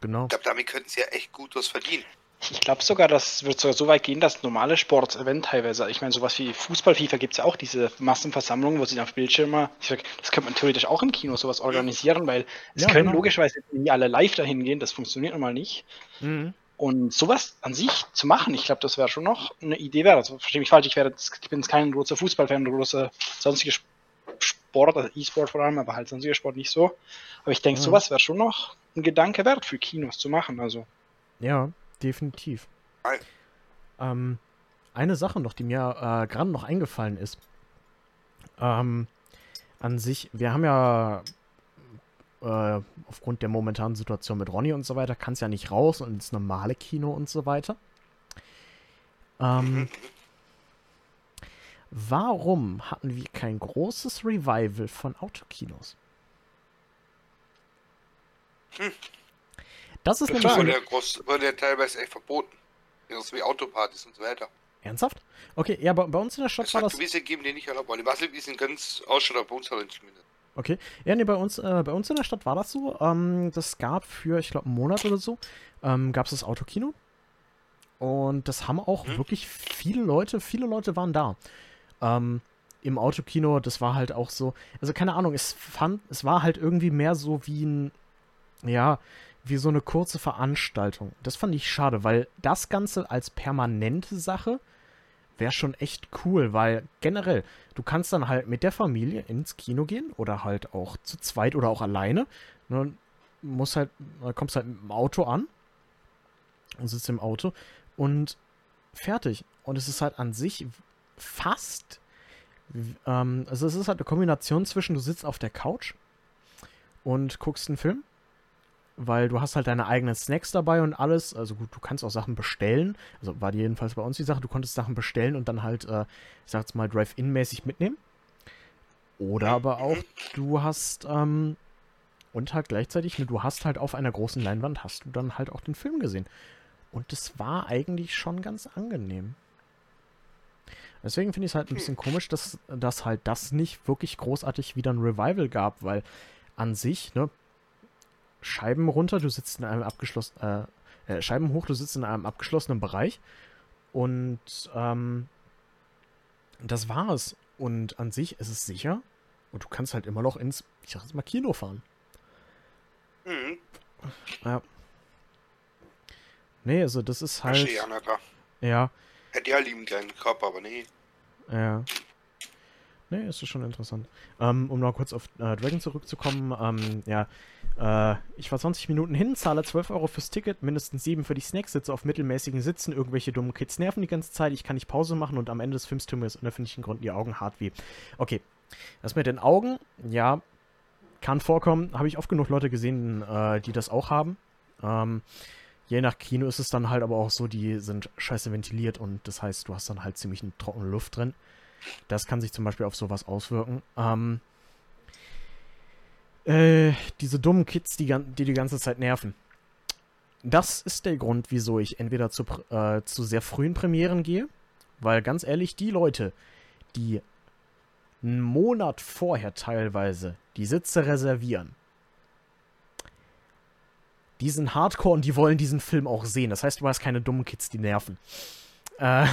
Genau. Ich glaube, damit könnten sie ja echt gut was verdienen. Ich glaube sogar, das wird sogar so weit gehen, dass normale Sportevent teilweise, ich meine, sowas wie Fußball, FIFA gibt es ja auch diese Massenversammlungen, wo sie auf Bildschirme, sag, das könnte man theoretisch auch im Kino sowas organisieren, weil es Ja, können genau. logischerweise nie alle live dahin gehen, das funktioniert nun mal nicht. Mhm. Und sowas an sich zu machen, ich glaube, das wäre schon noch eine Idee wert. Also verstehe mich falsch, ich, wäre jetzt, ich bin jetzt kein großer Fußballfan, großer sonstige Sp- Sport, also E-Sport vor allem, aber halt sonstiger Sport nicht so. Aber ich denke, Mhm. sowas wäre schon noch ein Gedanke wert für Kinos zu machen. Also Ja, definitiv. Ähm, eine Sache noch, die mir äh, gerade noch eingefallen ist. Ähm, an sich, wir haben ja äh, aufgrund der momentanen Situation mit Ronny und so weiter, kann es ja nicht raus und ins normale Kino und so weiter. Ähm, warum hatten wir kein großes Revival von Autokinos? Hm. Das ist Gute nämlich so Wurde eine, ja, groß, wurde ja teilweise echt verboten. Ja, so wie Autopartys und so weiter. Ernsthaft? Okay, ja, bei, bei uns in der Stadt Es war das. gewisse gegeben, die nicht erlaubt waren. Die Wasserwiesen ganz Ausschnitt bei uns halt zumindest. Okay. Ja, nee, bei uns, äh, bei uns in der Stadt war das so. Ähm, das gab für, ich glaube, einen Monat oder so, ähm, gab es das Autokino. Und das haben auch Mhm. wirklich viele Leute, viele Leute waren da. Ähm, Im Autokino, das war halt auch so, also keine Ahnung, es fand, es war halt irgendwie mehr so wie ein, ja, wie so eine kurze Veranstaltung. Das fand ich schade, weil das Ganze als permanente Sache wäre schon echt cool, weil generell, du kannst dann halt mit der Familie ins Kino gehen oder halt auch zu zweit oder auch alleine. Ne, musst halt, kommst halt mit dem Auto an und sitzt im Auto und fertig. Und es ist halt an sich fast, ähm, also es ist halt eine Kombination zwischen, du sitzt auf der Couch und guckst einen Film, weil du hast halt deine eigenen Snacks dabei und alles. Also gut, du kannst auch Sachen bestellen. Also war die jedenfalls bei uns die Sache, du konntest Sachen bestellen und dann halt, äh, ich sag jetzt mal, Drive-In-mäßig mitnehmen. Oder aber auch, du hast, ähm, und halt gleichzeitig, ne, du hast halt auf einer großen Leinwand, hast du dann halt auch den Film gesehen. Und das war eigentlich schon ganz angenehm. Deswegen finde ich es halt ein bisschen komisch, dass, dass halt das nicht wirklich großartig wieder ein Revival gab, weil an sich, ne, Scheiben runter, du sitzt in einem abgeschlossenen, äh, äh, Scheiben hoch, du sitzt in einem abgeschlossenen Bereich und ähm, das war's. Und an sich ist es sicher und du kannst halt immer noch ins, ich sag jetzt mal, Kino fahren. Mhm. Ja. Nee, also das ist halt, Verstehe, ja, Hätte ja lieben gern gehabt, aber nee. Ja. Nee, ist schon interessant. Ähm, um noch kurz auf äh, Dragon zurückzukommen, ähm, ja, äh, ich war 20 Minuten hin, zahle 12 Euro fürs Ticket, mindestens 7 für die Snacks, sitze auf mittelmäßigen Sitzen, irgendwelche dummen Kids nerven die ganze Zeit, ich kann nicht Pause machen und am Ende des Films tun mir aus unerfindlichen Gründen die Augen hart weh. Okay, das mit den Augen, ja, kann vorkommen, habe ich oft genug Leute gesehen, äh, die das auch haben. Ähm, je nach Kino ist es dann halt aber auch so, die sind scheiße ventiliert und das heißt, du hast dann halt ziemlich eine trockene Luft drin. Das kann sich zum Beispiel auf sowas auswirken. Ähm, äh, diese dummen Kids, die, die die ganze Zeit nerven. Das ist der Grund, wieso ich entweder zu, äh, zu sehr frühen Premieren gehe, weil ganz ehrlich, die Leute, die einen Monat vorher teilweise die Sitze reservieren, die sind hardcore und die wollen diesen Film auch sehen. Das heißt, du hast keine dummen Kids, die nerven. Äh,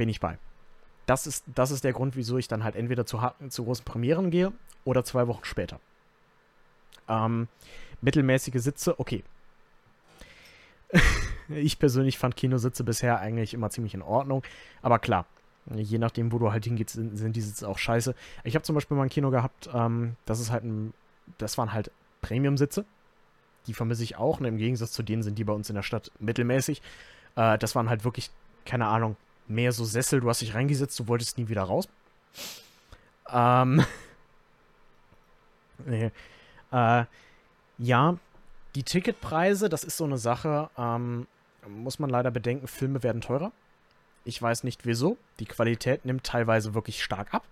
bin ich bei. Das ist, das ist der Grund, wieso ich dann halt entweder zu, zu großen Premieren gehe oder zwei Wochen später. Ähm, mittelmäßige Sitze, okay. ich persönlich fand Kinositze bisher eigentlich immer ziemlich in Ordnung. Aber klar, je nachdem, wo du halt hingehst, sind, sind die Sitze auch scheiße. Ich habe zum Beispiel mal ein Kino gehabt, ähm, das ist halt ein, das waren halt Premium-Sitze. Die vermisse ich auch. Und im Gegensatz zu denen sind die bei uns in der Stadt mittelmäßig. Äh, das waren halt wirklich, keine Ahnung, mehr so Sessel. Du hast dich reingesetzt, du wolltest nie wieder raus. Ähm. nee. Äh, ja, die Ticketpreise, das ist so eine Sache, ähm, muss man leider bedenken, Filme werden teurer. Ich weiß nicht wieso. Die Qualität nimmt teilweise wirklich stark ab.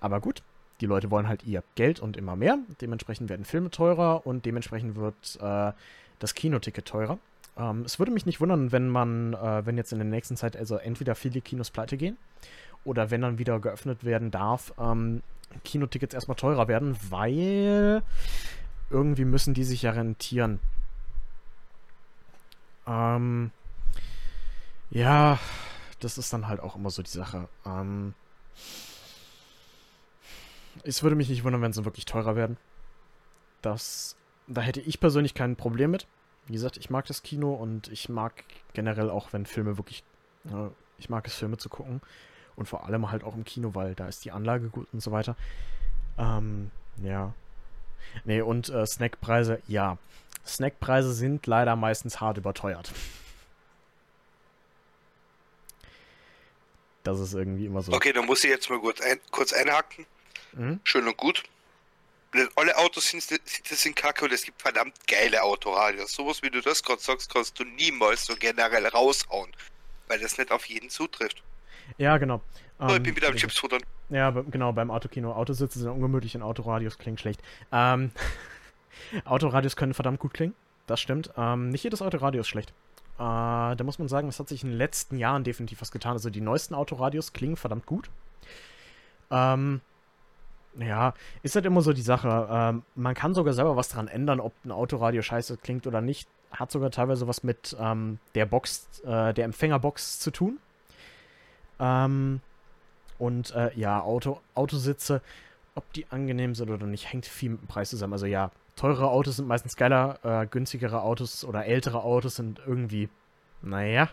Aber gut, die Leute wollen halt ihr Geld und immer mehr. Dementsprechend werden Filme teurer und dementsprechend wird äh, das Kinoticket teurer. Ähm, es würde mich nicht wundern, wenn man, äh, wenn jetzt in der nächsten Zeit also entweder viele Kinos pleite gehen oder wenn dann wieder geöffnet werden darf, ähm, Kinotickets erstmal teurer werden, weil irgendwie müssen die sich ja rentieren. Ähm, ja, das ist dann halt auch immer so die Sache. Ähm, es würde mich nicht wundern, wenn sie wirklich teurer werden. Das, da hätte ich persönlich kein Problem mit. Wie gesagt, ich mag das Kino und ich mag generell auch, wenn Filme wirklich, äh, ich mag es, Filme zu gucken. Und vor allem halt auch im Kino, weil da ist die Anlage gut und so weiter. Ähm, ja. Nee, und äh, Snackpreise, ja. Snackpreise sind leider meistens hart überteuert. Das ist irgendwie immer so. Okay, dann muss ich jetzt mal kurz, ein, kurz einhaken. Mhm. Schön und gut. Alle Autos sind, sind, kacke und es gibt verdammt geile Autoradios. Sowas wie du das gerade sagst, kannst du niemals so generell raushauen. Weil das nicht auf jeden zutrifft. Ja, genau. Oh, ich Ähm, bin wieder am also- Chips futtern. Ja, genau, beim Autokino. Autositze sind ungemütlich und Autoradios klingt schlecht. Ähm, Autoradios können verdammt gut klingen. Das stimmt. Ähm, nicht jedes Autoradio ist schlecht. Äh, da muss man sagen, es hat sich in den letzten Jahren definitiv was getan. Also die neuesten Autoradios klingen verdammt gut. Ähm, Ja, ist halt immer so die Sache. Ähm, man kann sogar selber was dran ändern, ob ein Autoradio scheiße klingt oder nicht. Hat sogar teilweise was mit ähm, der Box, äh, der Empfängerbox zu tun. Ähm, und äh, ja, Auto, Autositze, ob die angenehm sind oder nicht, hängt viel mit dem Preis zusammen. Also ja, teurere Autos sind meistens geiler, äh, günstigere Autos oder ältere Autos sind irgendwie, naja,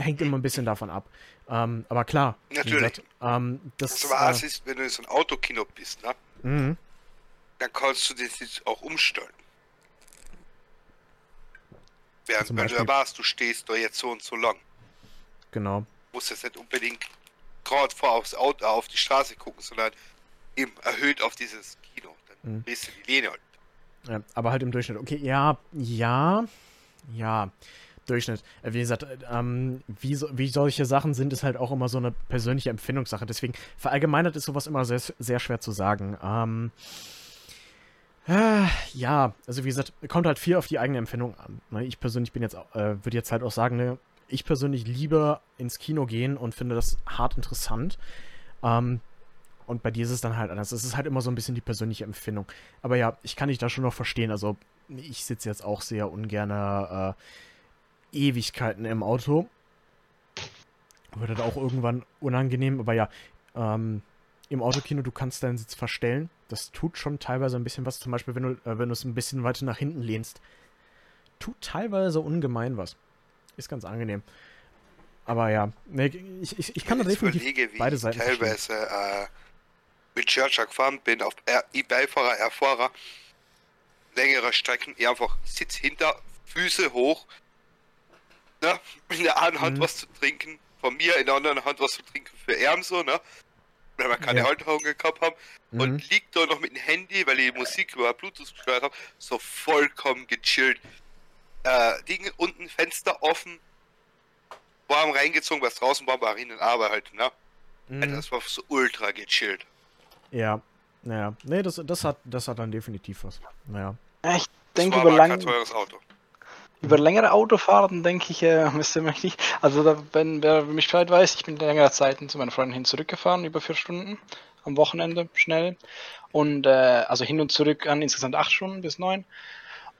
hängt immer ein bisschen davon ab. Ähm, aber klar. Natürlich. Ähm, das, das war, äh, ist, wenn du in so ein Autokino bist, ne? Mhm. Dann kannst du das jetzt auch umstellen. Während wenn du da warst, du stehst da jetzt so und so lang. Genau. Du musst jetzt nicht unbedingt gerade vor aufs Auto, auf die Straße gucken, sondern eben erhöht auf dieses Kino. Dann Mhm. bist du die Lehne halt. Ja, aber halt im Durchschnitt. Okay, ja, ja, ja. Durchschnitt. Äh, Wie gesagt, äh, ähm, wie, so, wie solche Sachen sind, ist halt auch immer so eine persönliche Empfindungssache. Deswegen verallgemeinert ist sowas immer sehr, sehr schwer zu sagen. Ähm, äh, ja, also wie gesagt, kommt halt viel auf die eigene Empfindung an. Ne? Ich persönlich bin jetzt, äh, würde jetzt halt auch sagen, ne, ich persönlich liebe ins Kino gehen und finde das hart interessant. Ähm, und bei dir ist es dann halt anders. Es ist halt immer so ein bisschen die persönliche Empfindung. Aber ja, ich kann dich da schon noch verstehen. Also, ich sitze jetzt auch sehr ungern äh, Ewigkeiten im Auto. Wird halt auch irgendwann unangenehm. Aber ja, ähm, im Autokino, du kannst deinen Sitz verstellen. Das tut schon teilweise ein bisschen was. Zum Beispiel, wenn du, äh, wenn du es ein bisschen weiter nach hinten lehnst. Tut teilweise ungemein was. Ist ganz angenehm. Aber ja, nee, ich, ich, ich kann da definitiv überlege, wie beide ich Seiten teilweise äh, mit Churcher gefahren bin, auf E-Beifahrer, R-Fahrer, längere Strecken, eher einfach Sitz hinter, Füße hoch, ne? in der einen Hand Mhm. was zu trinken, von mir in der anderen Hand was zu trinken für Erm so, ne? Weil wir keine Ja. Halterung gehabt haben. Mhm. Und liegt da noch mit dem Handy, weil ich die Musik über Bluetooth gehört habe, so vollkommen gechillt. Äh, Dinge unten, Fenster offen, warm reingezogen, was draußen war, war in Arbeit halt, ne? Mhm. Alter, das war so ultra gechillt. Ja, naja. Nee, das, das, hat, das hat dann definitiv was. Naja. Ja, ich denke über, aber kein teures Auto. Über längere Autofahrten, denke ich, äh, müsste man nicht. Also, da, wenn wer mich Bescheid weiß, ich bin längere Zeiten zu meiner Freundin hin zurückgefahren, über vier Stunden. Am Wochenende schnell. Und äh, also hin und zurück an insgesamt acht Stunden bis neun.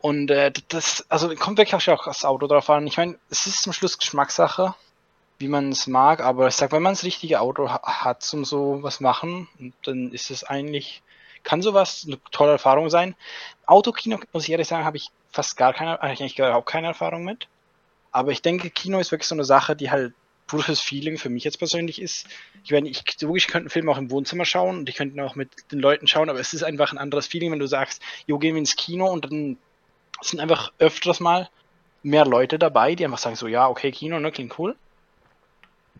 Und äh, das, also kommt wirklich auch das Auto drauf an. Ich meine, es ist zum Schluss Geschmackssache, wie man es mag, aber ich sag, wenn man das richtige Auto ha hat zum so was machen, dann ist es eigentlich, kann sowas eine tolle Erfahrung sein. Autokino, muss ich ehrlich sagen, habe ich fast gar keine, eigentlich überhaupt keine Erfahrung mit. Aber ich denke, Kino ist wirklich so eine Sache, die halt pur fürs Feeling für mich jetzt persönlich ist. Ich meine, ich, logisch, ich könnte einen Film auch im Wohnzimmer schauen und ich könnte ihn auch mit den Leuten schauen, aber es ist einfach ein anderes Feeling, wenn du sagst, jo, gehen wir ins Kino und dann sind einfach öfters mal mehr Leute dabei, die einfach sagen so, ja, okay, Kino, ne, klingt cool.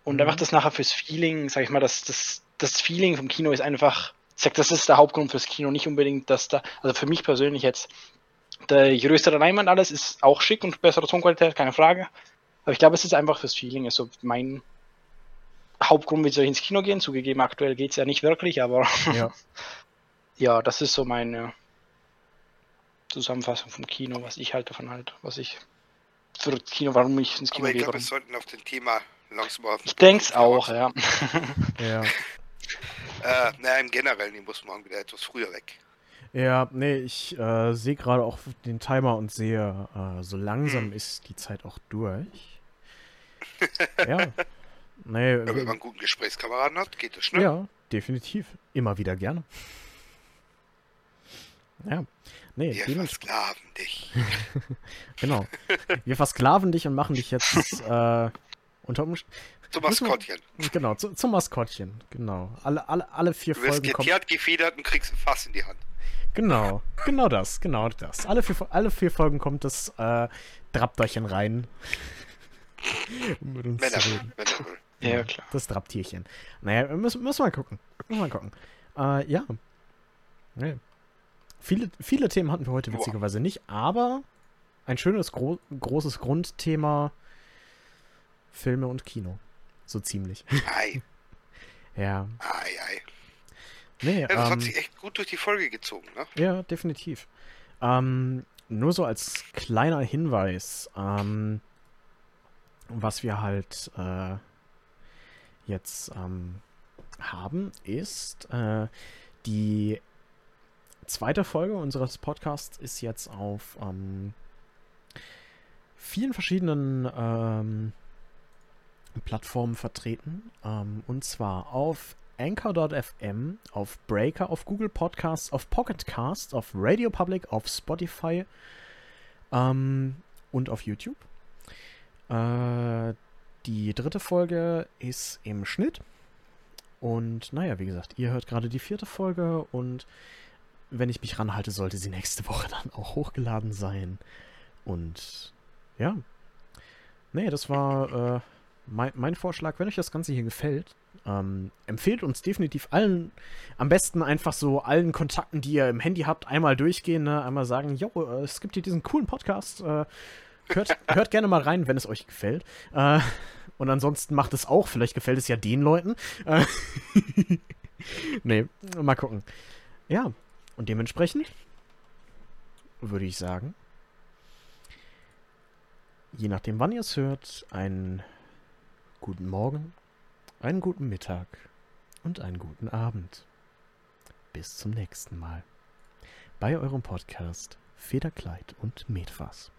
Und Mhm. einfach das nachher fürs Feeling, sag ich mal, das, das, das Feeling vom Kino ist einfach, ich sag, das ist der Hauptgrund fürs Kino, nicht unbedingt, dass da, also für mich persönlich jetzt, der größere Leinwand alles ist auch schick und bessere Tonqualität, keine Frage. Aber ich glaube, es ist einfach fürs Feeling, ist so mein Hauptgrund, wieso ich ins Kino gehen. Zugegeben, aktuell geht es ja nicht wirklich, aber Ja. ja, das ist so meine Zusammenfassung vom Kino, was ich halt davon halte, was ich für Kino, warum ich ins Kino Aber ich gehe. glaube, wir sollten auf den Thema langsam auf Ich denke es auch, ja. Ja. Äh, naja, im Generellen, die muss man wieder etwas früher weg. Ja, nee, ich äh, sehe gerade auch den Timer und sehe, äh, so langsam ist die Zeit auch durch. ja. Nee, Ja, wenn man einen guten Gesprächskameraden hat, geht das schnell. ja, definitiv. Immer wieder gerne. Ja. Nee, Wir versklaven dich. Genau. Wir versklaven dich und machen dich jetzt äh, unter Umständen. Zum Maskottchen. Genau, zu, zum Maskottchen. Genau. Alle, alle, alle vier Du wirst Folgen kommen. geteert, gefedert und kriegst ein Fass in die Hand. Genau, genau das, genau das. Alle vier, alle vier Folgen kommt das äh, Drapterchen rein. um mit uns Wenn er zu will. reden. Wenn er will. Ja, klar. Das Draptierchen. Naja, wir müssen, müssen wir mal gucken. Müssen wir mal gucken. Äh, ja. Nee. Viele, viele Themen hatten wir heute Boah. witzigerweise nicht, aber ein schönes, gro großes Grundthema Filme und Kino. So ziemlich. Ei, Ja. ei, ei. Nee, Ja, das ähm, hat sich echt gut durch die Folge gezogen, ne? Ja, definitiv. Ähm, nur so als kleiner Hinweis, ähm, was wir halt äh, jetzt ähm, haben, ist äh, die zweite Folge unseres Podcasts ist jetzt auf ähm, vielen verschiedenen ähm, Plattformen vertreten. Und zwar auf Anchor.fm, auf Breaker, auf Google Podcasts, auf Pocket Cast, auf Radio Public, auf Spotify ähm, und auf YouTube. Äh, die dritte Folge ist im Schnitt. Und naja, wie gesagt, ihr hört gerade die vierte Folge und wenn ich mich ranhalte, sollte sie nächste Woche dann auch hochgeladen sein. Und ja. Nee, das war äh, mein, mein, Vorschlag. Wenn euch das Ganze hier gefällt, ähm, empfehlt uns definitiv allen, am besten einfach so allen Kontakten, die ihr im Handy habt, einmal durchgehen, ne? einmal sagen, jo, äh, es gibt hier diesen coolen Podcast. Äh, hört, hört gerne mal rein, wenn es euch gefällt. Äh, und ansonsten macht es auch. Vielleicht gefällt es ja den Leuten. Äh, nee, mal gucken. Ja, und dementsprechend würde ich sagen, je nachdem, wann ihr es hört, einen guten Morgen, einen guten Mittag und einen guten Abend. Bis zum nächsten Mal bei eurem Podcast Federkleid und Metfass.